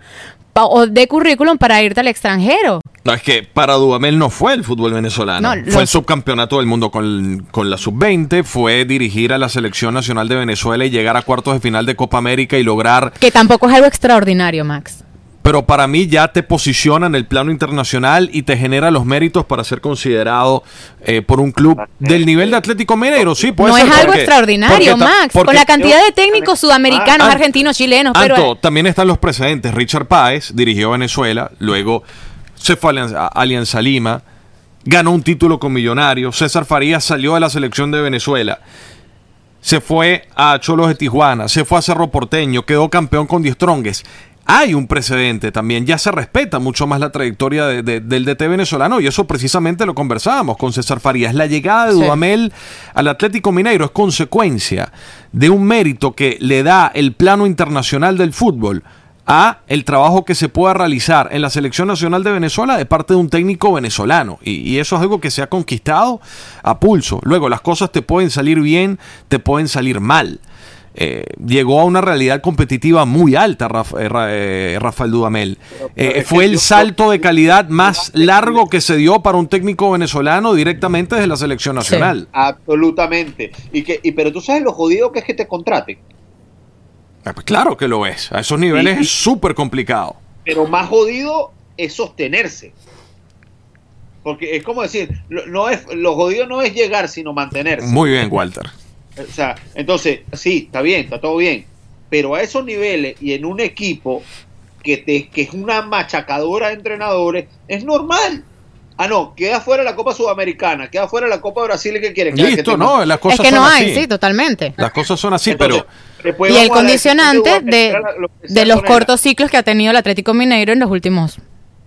de currículum para irte al extranjero. No, es que para Dudamel no fue el fútbol venezolano. No, fue el subcampeonato del mundo con, con la sub-20, fue dirigir a la selección nacional de Venezuela y llegar a cuartos de final de Copa América y lograr Que tampoco es algo extraordinario, Max. pero para mí ya te posiciona en el plano internacional y te genera los méritos para ser considerado eh, por un club del nivel de Atlético Mineiro, sí, puede no ser es algo porque- extraordinario, porque Max. porque- Con la cantidad de técnicos sudamericanos, Ah, argentinos, chilenos, pero Anto, también están los precedentes. Richard Páez dirigió Venezuela, luego se fue a Alianza, Lima, ganó un título con Millonarios. César Farías salió de la selección de Venezuela, se fue a Cholos de Tijuana, se fue a Cerro Porteño, quedó campeón con Die Strongest. Hay un precedente también, ya se respeta mucho más la trayectoria de- de- del DT venezolano y eso precisamente lo conversábamos con César Farías. La llegada de Sí. Dudamel al Atlético Mineiro es consecuencia de un mérito que le da el plano internacional del fútbol a el trabajo que se pueda realizar en la selección nacional de Venezuela de parte de un técnico venezolano y, y eso es algo que se ha conquistado a pulso. Luego las cosas te pueden salir bien, te pueden salir mal. Eh, llegó a una realidad competitiva muy alta Raf- eh, eh, Rafael Dudamel. Eh, fue el salto de calidad más largo que se dio para un técnico venezolano directamente desde la selección nacional. Absolutamente. Y que, y, pero tú sabes lo jodido que es que te contraten. Ah, pues claro que lo es. A esos niveles Sí. es súper complicado. Pero más jodido es sostenerse. Porque es como decir, lo, no es, lo jodido no es llegar, sino mantenerse. Muy bien, Walter. O sea, entonces, sí, está bien, está todo bien. Pero a esos niveles y en un equipo que, te, que es una machacadora de entrenadores, es normal. Ah, no, queda fuera la Copa Sudamericana, queda fuera la Copa Brasil y que quiere que Listo, que no, las cosas es que son no así. hay, sí, totalmente. Las cosas son así, Entonces, pero Y el decisión condicionante de, lo de los cortos ciclos que ha tenido el Atlético Mineiro en los últimos.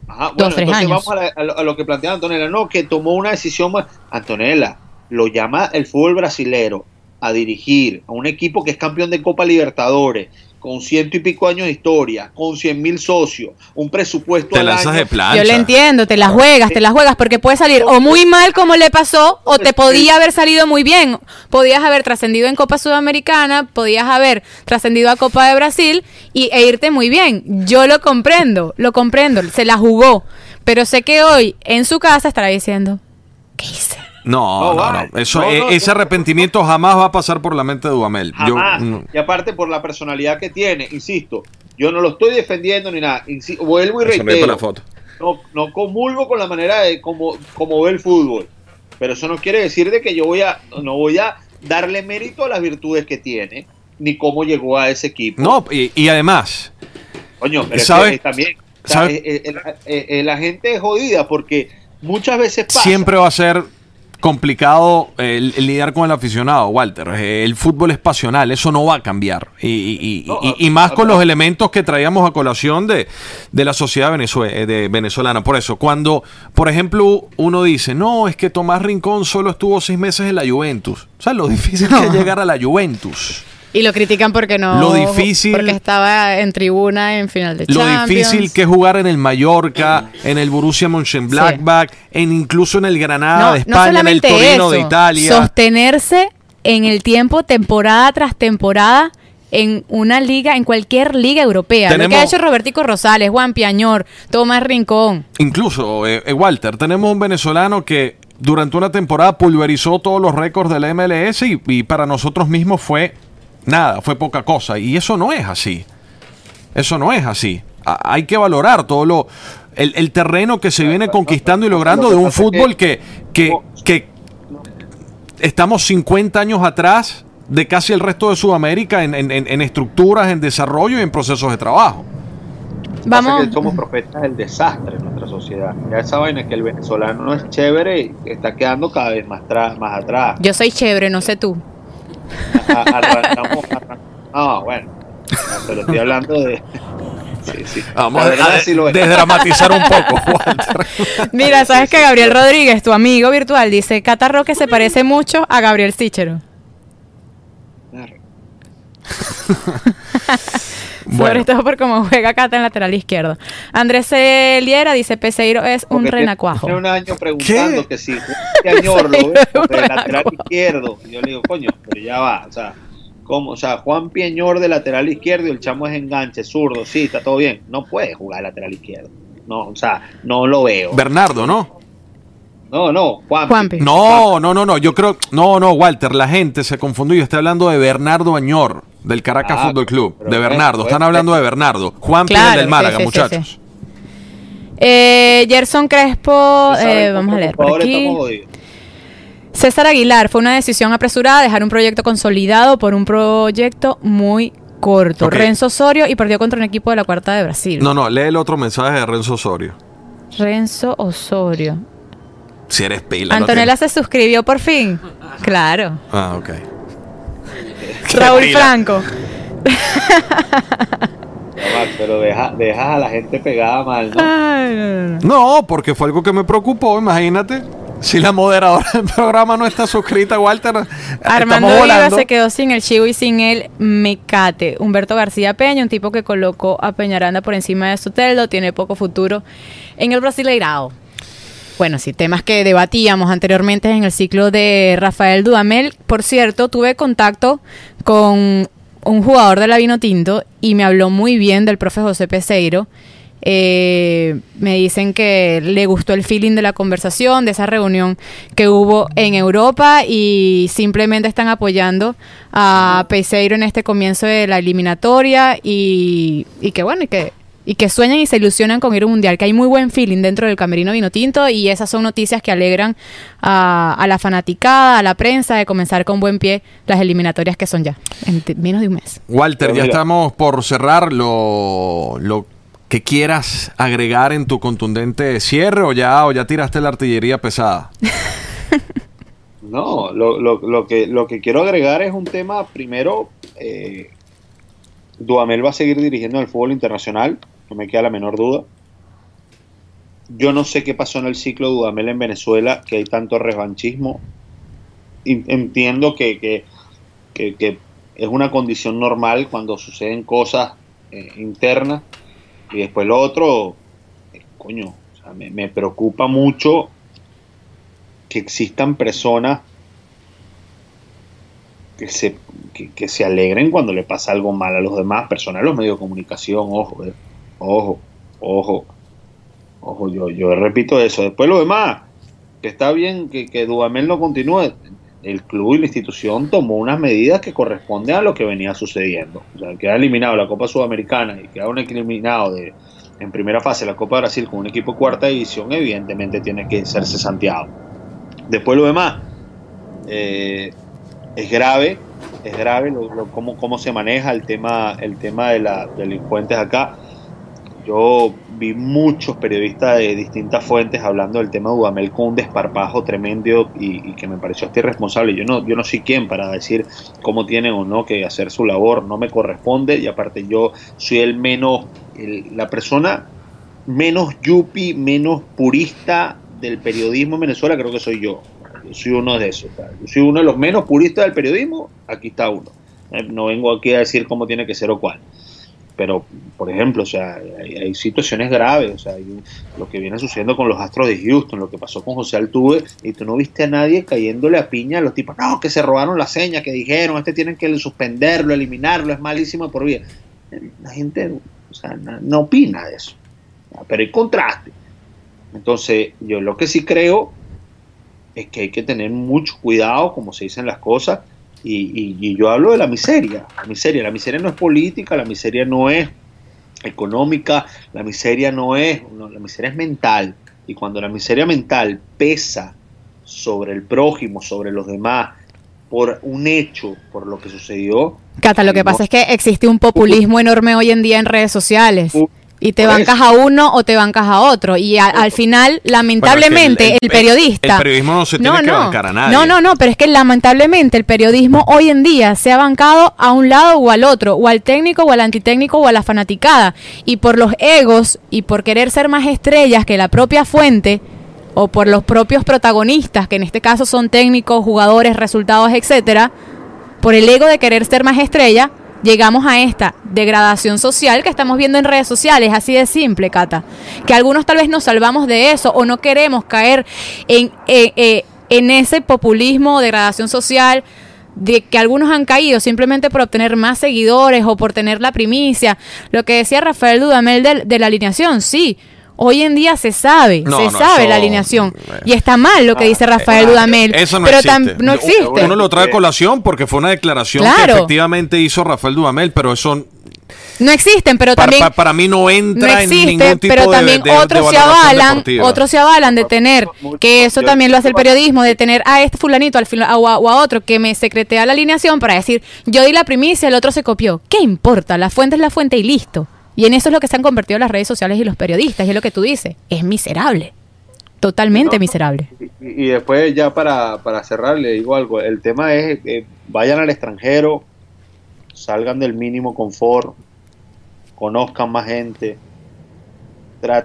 Ajá, dos, bueno, tres entonces años. vamos a, la- a lo, a lo que plantea Antonella, no, que tomó una decisión más. Antonella, lo llama el fútbol brasilero a dirigir a un equipo que es campeón de Copa Libertadores, con ciento y pico años de historia, con cien mil socios, un presupuesto te al lanzas año. de plancha. Yo le entiendo, te la juegas, te la juegas, porque puede salir o muy mal como le pasó, o te podía haber salido muy bien. Podías haber trascendido en Copa Sudamericana, podías haber trascendido a Copa de Brasil y, e irte muy bien. Yo lo comprendo, lo comprendo, se la jugó. Pero sé que hoy en su casa estará diciendo, ¿qué hice? No, no, no. Eso, e, ese arrepentimiento jamás va a pasar por la mente de Dudamel. Jamás. Y aparte por la personalidad que tiene, insisto, yo no lo estoy defendiendo ni nada. vuelvo y reitero. La foto. No, no comulgo con la manera de cómo, como ve el fútbol. Pero eso no quiere decir de que yo voy a, no voy a darle mérito a las virtudes que tiene, ni cómo llegó a ese equipo. No, y, además. Coño, pero ¿sabes? también. la gente es jodida porque muchas veces pasa. Siempre va a ser complicado el, lidiar con el aficionado, Walter. El fútbol es pasional, eso no va a cambiar. Y, más con los elementos que traíamos a colación de, la sociedad de venezolana. Por eso, cuando, por ejemplo, uno dice, no, es que Tomás Rincón solo estuvo seis meses en la Juventus. O sea, lo difícil que es llegar a la Juventus. Y lo critican porque no. Lo difícil. Porque estaba en tribuna en final de Champions. Lo difícil que es jugar en el Mallorca, en el Borussia Mönchengladbach, en incluso en el Granada de España, en el Torino de Italia. Sostenerse en el tiempo, temporada tras temporada, en una liga, en cualquier liga europea. lo que ha hecho Robertico Rosales, Juan Piañor, Tomás Rincón. Incluso, eh, eh, Walter, tenemos un venezolano que durante una temporada pulverizó todos los récords del MLS y para nosotros mismos fue nada, fue poca cosa. Y eso no es así. Eso no es así. hay que valorar todo lo. El, terreno que se viene conquistando y logrando de un fútbol que, que, que estamos 50 años atrás de casi el resto de Sudamérica en, en, estructuras, en desarrollo y en procesos de trabajo. Vamos. Que somos profetas del desastre en nuestra sociedad. Ya saben es que el venezolano no es chévere y está quedando cada vez más, más atrás. Yo soy chévere, no sé tú. Arrancamos, Ah, bueno. Pero estoy hablando de. Vamos a, desdramatizar un poco, Mira, sabes que Gabriel Rodríguez, tu amigo virtual, dice: Cata Roque se parece mucho a Gabriel Sichero. Sobre todo por cómo juega Cata en lateral izquierdo. Andrés Eliera dice, Peseiro es un renacuajo. Tiene un año preguntando que si Juan lo ve de lateral izquierdo. yo le digo, coño, pero ya va, o sea, ¿cómo? O sea, Juan Pieñor de lateral izquierdo y el chamo es enganche, zurdo, sí, está todo bien. No puede jugar de lateral izquierdo. No, o sea, no lo veo. Bernardo, ¿no? No, no, Juan. No, no, no, no. Yo creo. No, no, Walter, la gente se confundió. Yo estoy hablando de Bernardo Añor, del Caracas ah, Fútbol Club. De Bernardo. Están hablando de Bernardo. Juan claro, del Málaga, muchachos. eh, Gerson Crespo, eh, vamos a leer por aquí. César Aguilar, fue una decisión apresurada dejar un proyecto consolidado por un proyecto muy corto. Renzo Osorio y perdió contra un equipo de la cuarta de Brasil. No, no, lee el otro mensaje de Renzo Osorio. Renzo Osorio. Si eres pila. Antonella se suscribió por fin. Claro. Ah, ok. Raúl Franco. pero dejas deja a la gente pegada mal, ¿no? no, porque fue algo que me preocupó, imagínate. Si la moderadora del programa no está suscrita, Walter. Armando Viva se quedó sin el chivo y sin el mecate. Humberto García Peña, un tipo que colocó a Peñaranda por encima de su teldo, tiene poco futuro en el Brasileirao. Bueno, sí, temas que debatíamos anteriormente en el ciclo de Rafael Dudamel. Por cierto, tuve contacto con un jugador de la Vino Tinto y me habló muy bien del profe José Peseiro. Eh, me dicen que le gustó el feeling de la conversación, de esa reunión que hubo en Europa y simplemente están apoyando a Peseiro en este comienzo de la eliminatoria y, y que bueno, y que y que sueñan y se ilusionan con ir a un mundial, que hay muy buen feeling dentro del camerino vino tinto y esas son noticias que alegran a, la fanaticada, a la prensa de comenzar con buen pie las eliminatorias que son ya, en menos de un mes. Walter, ya estamos por cerrar lo, lo que quieras agregar en tu contundente cierre o ya, o ya tiraste la artillería pesada. no, lo, lo, lo, que, lo que quiero agregar es un tema, primero, eh, Duamel va a seguir dirigiendo el fútbol internacional no me queda la menor duda. Yo no sé qué pasó en el ciclo de Dudamel en Venezuela, que hay tanto revanchismo. Entiendo que, es una condición normal cuando suceden cosas eh, internas y después lo otro, eh, coño, me, preocupa mucho que existan personas que se, que, se alegren cuando le pasa algo mal a los demás, personas de los medios de comunicación, ojo. Eh. Ojo, ojo, ojo, yo, yo repito eso. Después lo demás, que está bien que, que Dudamel no continúe. El club y la institución tomó unas medidas que corresponden a lo que venía sucediendo. O sea, queda eliminado la Copa Sudamericana y queda un eliminado de, en primera fase la Copa Brasil con un equipo de cuarta división, evidentemente tiene que serse Santiago. Después lo demás, eh, es grave, es grave lo, cómo, cómo, se maneja el tema, el tema de los delincuentes acá. Yo vi muchos periodistas de distintas fuentes hablando del tema de Dudamel con un desparpajo tremendo y, que me pareció hasta irresponsable. Yo no, yo no soy quien para decir cómo tienen o no que hacer su labor, no me corresponde y aparte yo soy el menos, la persona menos yupi, menos purista del periodismo en Venezuela, creo que soy yo. Yo soy uno de esos. Yo soy uno de los menos puristas del periodismo, aquí está uno. Eh, no vengo aquí a decir cómo tiene que ser o cuál pero por ejemplo, o sea, hay, situaciones graves, o sea, lo que viene sucediendo con los Astros de Houston, lo que pasó con José Altuve, y tú no viste a nadie cayéndole a piña a los tipos, no, que se robaron la seña, que dijeron, este tienen que suspenderlo, eliminarlo, es malísimo por vida. La gente, o sea, no, opina de eso, pero hay contraste. Entonces, yo lo que sí creo es que hay que tener mucho cuidado, como se dicen las cosas, y, yo hablo de la miseria, la miseria, la miseria no es política, la miseria no es económica, la miseria no es, la miseria es mental. Y cuando la miseria mental pesa sobre el prójimo, sobre los demás, por un hecho, por lo que sucedió. Cata, lo que pasa es que existe un populismo enorme hoy en día en redes sociales. Y te bancas a uno o te bancas a otro. Y al final, lamentablemente, el, periodista. El periodismo no se tiene que bancar a nadie. No, no, no, pero es que lamentablemente el periodismo hoy en día se ha bancado a un lado o al otro, o al técnico o al antitécnico o a la fanaticada. Y por los egos y por querer ser más estrellas que la propia fuente, o por los propios protagonistas, que en este caso son técnicos, jugadores, resultados, etcétera, por el ego de querer ser más estrella, llegamos a esta degradación social que estamos viendo en redes sociales, así de simple, Cata. Que algunos tal vez nos salvamos de eso o no queremos caer en, eh, eh, en ese populismo degradación social de que algunos han caído simplemente por obtener más seguidores o por tener la primicia. Lo que decía Rafael Dudamel de, de la alineación, sí, Hoy en día se sabe, se sabe la alineación. Y está mal lo que dice Rafael Dudamel. Eso no existe. Uno lo trae a colación porque fue una declaración que efectivamente hizo Rafael Dudamel, pero eso no existen, pero también para, mí no entra en ningún tipo pero también otros se avalan, otros se avalan de tener que eso también lo hace el periodismo, de tener a este fulanito al o, a, o a otro que me secretea la alineación para decir, yo di la primicia, el otro se copió. ¿Qué importa? La fuente es la fuente y listo. Y en eso es lo que se han convertido las redes sociales y los periodistas, y es lo que tú dices, es miserable, totalmente miserable. Y, después ya para, para, cerrar le digo algo, el tema es que vayan al extranjero, salgan del mínimo confort, conozcan más gente,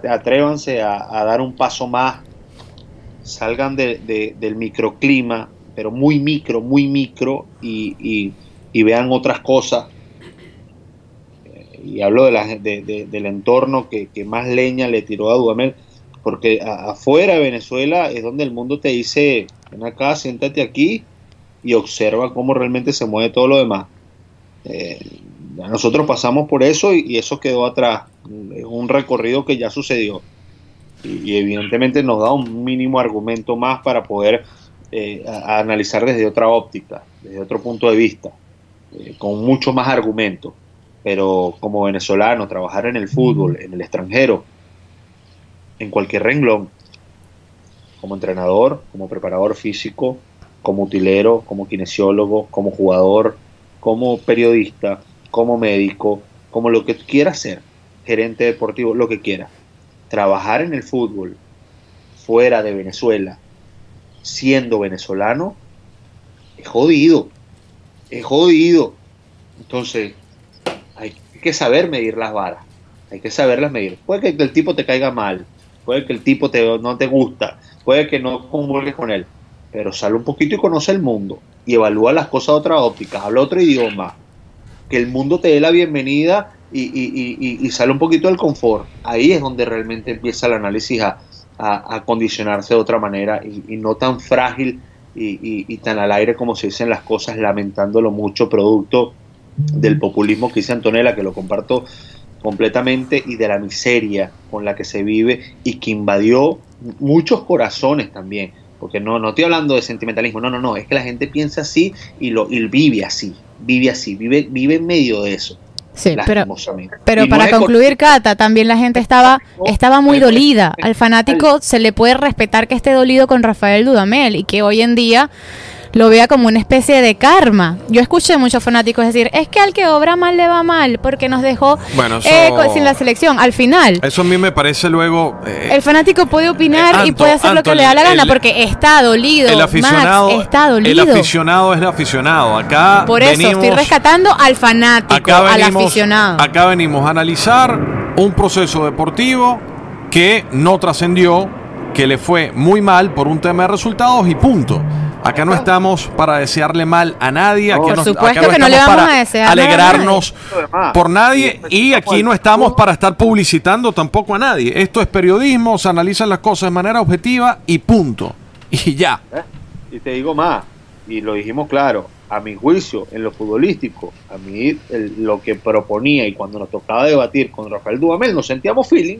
atrévanse a, dar un paso más, salgan del microclima, pero muy micro, muy micro, y, y vean otras cosas y hablo de la, del entorno que, más leña le tiró a Dudamel, porque afuera de Venezuela es donde el mundo te dice, ven acá, siéntate aquí y observa cómo realmente se mueve todo lo demás. Eh, nosotros pasamos por eso y, eso quedó atrás. Es un recorrido que ya sucedió. Y, evidentemente nos da un mínimo argumento más para poder eh, analizar desde otra óptica, desde otro punto de vista, eh, con mucho más argumentos pero como venezolano, trabajar en el fútbol, en el extranjero, en cualquier renglón, como entrenador, como preparador físico, como utilero, como kinesiólogo, como jugador, como periodista, como médico, como lo que quiera ser, gerente deportivo, lo que quiera. Trabajar en el fútbol fuera de Venezuela, siendo venezolano, es jodido, es jodido. Entonces, hay que saber medir las varas, hay que saberlas medir. Puede que el tipo te caiga mal, puede que el tipo te, no te gusta, puede que no convulgues con él, pero sale un poquito y conoce el mundo y evalúa las cosas de otra óptica, habla otro idioma, que el mundo te dé la bienvenida y, sale un poquito del confort. Ahí es donde realmente empieza el análisis a, a, condicionarse de otra manera y, no tan frágil y, tan al aire como se dicen las cosas, lamentándolo mucho, producto del populismo que dice Antonella, que lo comparto completamente, y de la miseria con la que se vive y que invadió muchos corazones también, porque no, no estoy hablando de sentimentalismo, no, no, no, es que la gente piensa así y lo y vive así, vive así, vive, vive en medio de eso. Sí, pero, pero no para concluir, Cata, también la gente estaba, estaba muy dolida. Al fanático se le puede respetar que esté dolido con Rafael Dudamel y que hoy en día lo vea como una especie de karma. Yo escuché muchos fanáticos decir, es que al que obra mal le va mal porque nos dejó Bueno, eso- eh, sin la selección. Al final, Eso a mí me parece luego... eh, el fanático puede opinar Eh, y puede hacer lo que le da la el- gana el- porque está dolido. el aficionado, Max, está el dolido. aficionado es el aficionado. Acá Por eso venimos, estoy rescatando al fanático, acá al aficionado. acá venimos a analizar un proceso deportivo que no trascendió, que le fue muy mal por un tema de resultados y punto. Acá no estamos para desearle mal a nadie. Aquí Por no- supuesto acá no que no le estamos vamos para a desear alegrarnos nadie. por nadie y aquí no estamos para estar publicitando tampoco a nadie. Esto es periodismo, se analizan las cosas de manera objetiva y punto. Y ya. ¿eh? Y te digo más, y lo dijimos claro, a mi juicio, en lo futbolístico, a mí el- lo que proponía y cuando nos tocaba debatir con Rafael Dudamel, nos sentíamos feeling,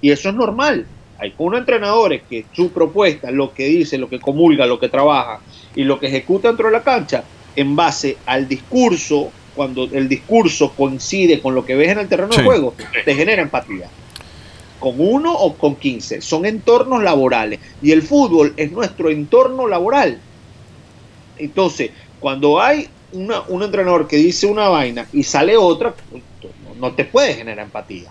y eso es normal. Hay unos entrenadores que su propuesta, lo que dice, lo que comulga, lo que trabaja y lo que ejecuta dentro de la cancha, en base al discurso, cuando el discurso coincide con lo que ves en el terreno Sí. de juego, te genera empatía con uno o con 15. Son entornos laborales. Y el fútbol es nuestro entorno laboral. Entonces, cuando hay una- un entrenador que dice una vaina y sale otra, no, no te puede generar empatía.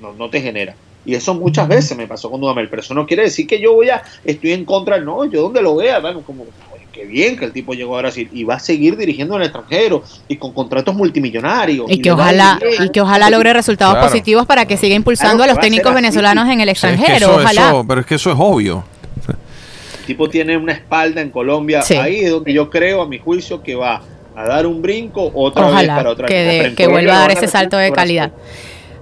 No, no te genera. Y eso muchas veces me pasó con Dudamel. Pero eso no quiere decir que yo voy a, estoy en contra. No, yo donde lo vea, bueno, como, oye, qué bien que el tipo llegó a Brasil y va a seguir dirigiendo en el extranjero y con contratos multimillonarios. Y que ojalá, bien. y que ojalá logre resultados Claro. positivos para que siga impulsando Claro a los a técnicos así. venezolanos en el Es que extranjero. eso- ojalá. eso- pero es que eso es obvio. El tipo tiene una espalda en Colombia. Sí. Ahí es donde yo creo, a mi juicio, que va a dar un brinco otra vez para otra que, de- en que vuelva a dar ese salto de calidad.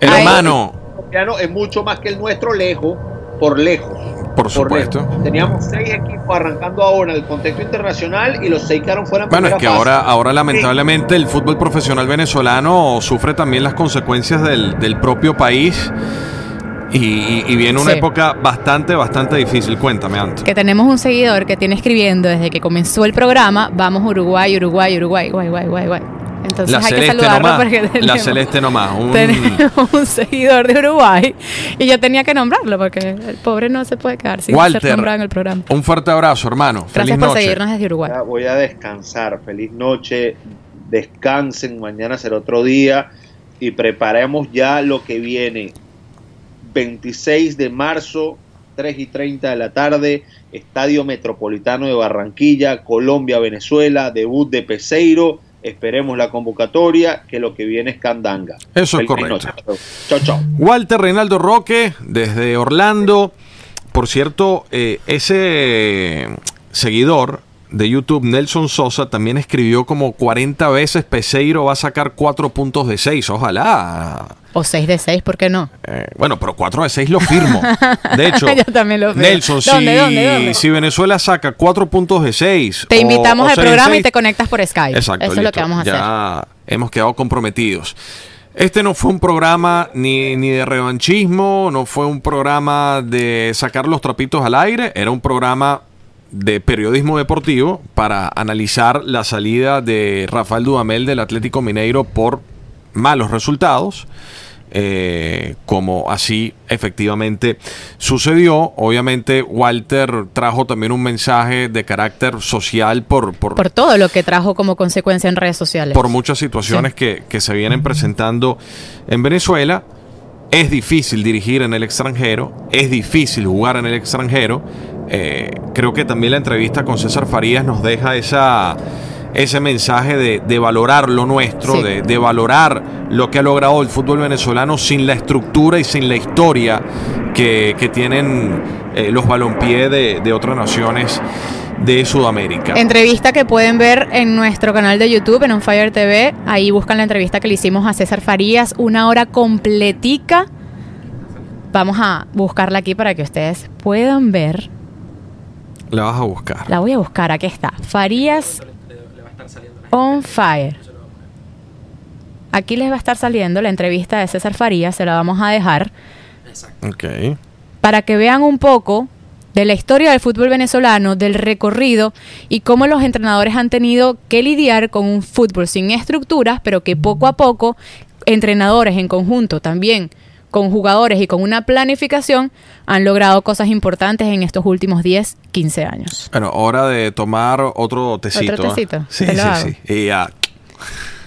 Hermano, colombiano es mucho más que el nuestro lejos, por lejos. por supuesto. lejos. Teníamos seis equipos arrancando ahora en el contexto internacional y los seis quedaron fuera en Bueno, es que fase. ahora, ahora lamentablemente el fútbol profesional venezolano sufre también las consecuencias del, del propio país y, y viene una Sí. época bastante, bastante difícil. Cuéntame, Anto. Que tenemos un seguidor que tiene escribiendo desde que comenzó el programa, vamos Uruguay, Uruguay, Uruguay, guay, guay, guay, guay. Entonces La hay que celeste saludarlo nomás. porque La tenemos, celeste nomás. Un- tenemos un seguidor de Uruguay y yo tenía que nombrarlo porque el pobre no se puede quedar sin ser Walter, nombrado en el programa. un fuerte abrazo, hermano. Gracias Feliz por noche. seguirnos desde Uruguay. Ya voy a descansar. Feliz noche. Descansen. Mañana será otro día. Y preparemos ya lo que viene. 26 de marzo, 3 y 30 de la tarde. Estadio Metropolitano de Barranquilla, Colombia, Venezuela. Debut de Peseiro. Esperemos la convocatoria, que lo que viene es Candanga. Eso es correcto. Chao, chao. Walter Reinaldo Roque, desde Orlando. Por cierto, eh, ese seguidor de YouTube, Nelson Sosa, también escribió como 40 veces Peseiro va a sacar 4 puntos de 6. Ojalá. O 6 de 6, ¿por qué no? Eh, bueno, pero 4 de 6 lo firmo. De hecho, Yo también lo firmo. Nelson, ¿Dónde, si, dónde, dónde? si Venezuela saca 4 puntos de 6. Te o- invitamos o al programa y te conectas por Skype. Exacto. Eso es lo que vamos a hacer. ya hemos quedado comprometidos. Este no fue un programa ni, ni de revanchismo, no fue un programa de sacar los trapitos al aire, era un programa de periodismo deportivo para analizar la salida de Rafael Dudamel del Atlético Mineiro por malos resultados. eh, como así efectivamente sucedió. Obviamente Walter trajo también un mensaje de carácter social por, por, Por todo lo que trajo como consecuencia en redes sociales. por muchas situaciones que, que se vienen presentando en Venezuela. Es difícil dirigir en el extranjero, es difícil jugar en el extranjero. Eh, creo que también la entrevista con César Farías nos deja esa, ese mensaje de, de valorar lo nuestro, Sí. de, de valorar lo que ha logrado el fútbol venezolano sin la estructura y sin la historia que, que tienen eh, los balompié de, de otras naciones de Sudamérica. Entrevista que pueden ver en nuestro canal de YouTube, en On Fire TV. Ahí buscan la entrevista que le hicimos a César Farías, una hora completica. Vamos a buscarla aquí para que ustedes puedan ver. La vas a buscar. La voy a buscar, aquí está. Farías On Fire. Aquí les va a estar saliendo la entrevista de César Farías, se la vamos a dejar Ok. para que vean un poco de la historia del fútbol venezolano, del recorrido y cómo los entrenadores han tenido que lidiar con un fútbol sin estructuras, pero que poco a poco entrenadores en conjunto también con jugadores y con una planificación han logrado cosas importantes en estos últimos 10, 15 años. Bueno, hora de tomar otro tecito. ¿Otro ¿ah? tecito? Sí, Te sí, hago. sí. Y ya.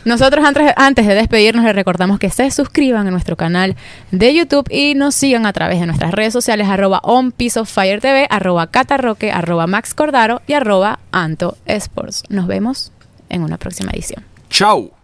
Nosotros antes, antes de despedirnos les recordamos que se suscriban a nuestro canal de YouTube y nos sigan a través de nuestras redes sociales arroba on Piece of Fire TV, arroba catarroque, arroba Max Cordaro y arroba Anto Sports. Nos vemos en una próxima edición. Chau.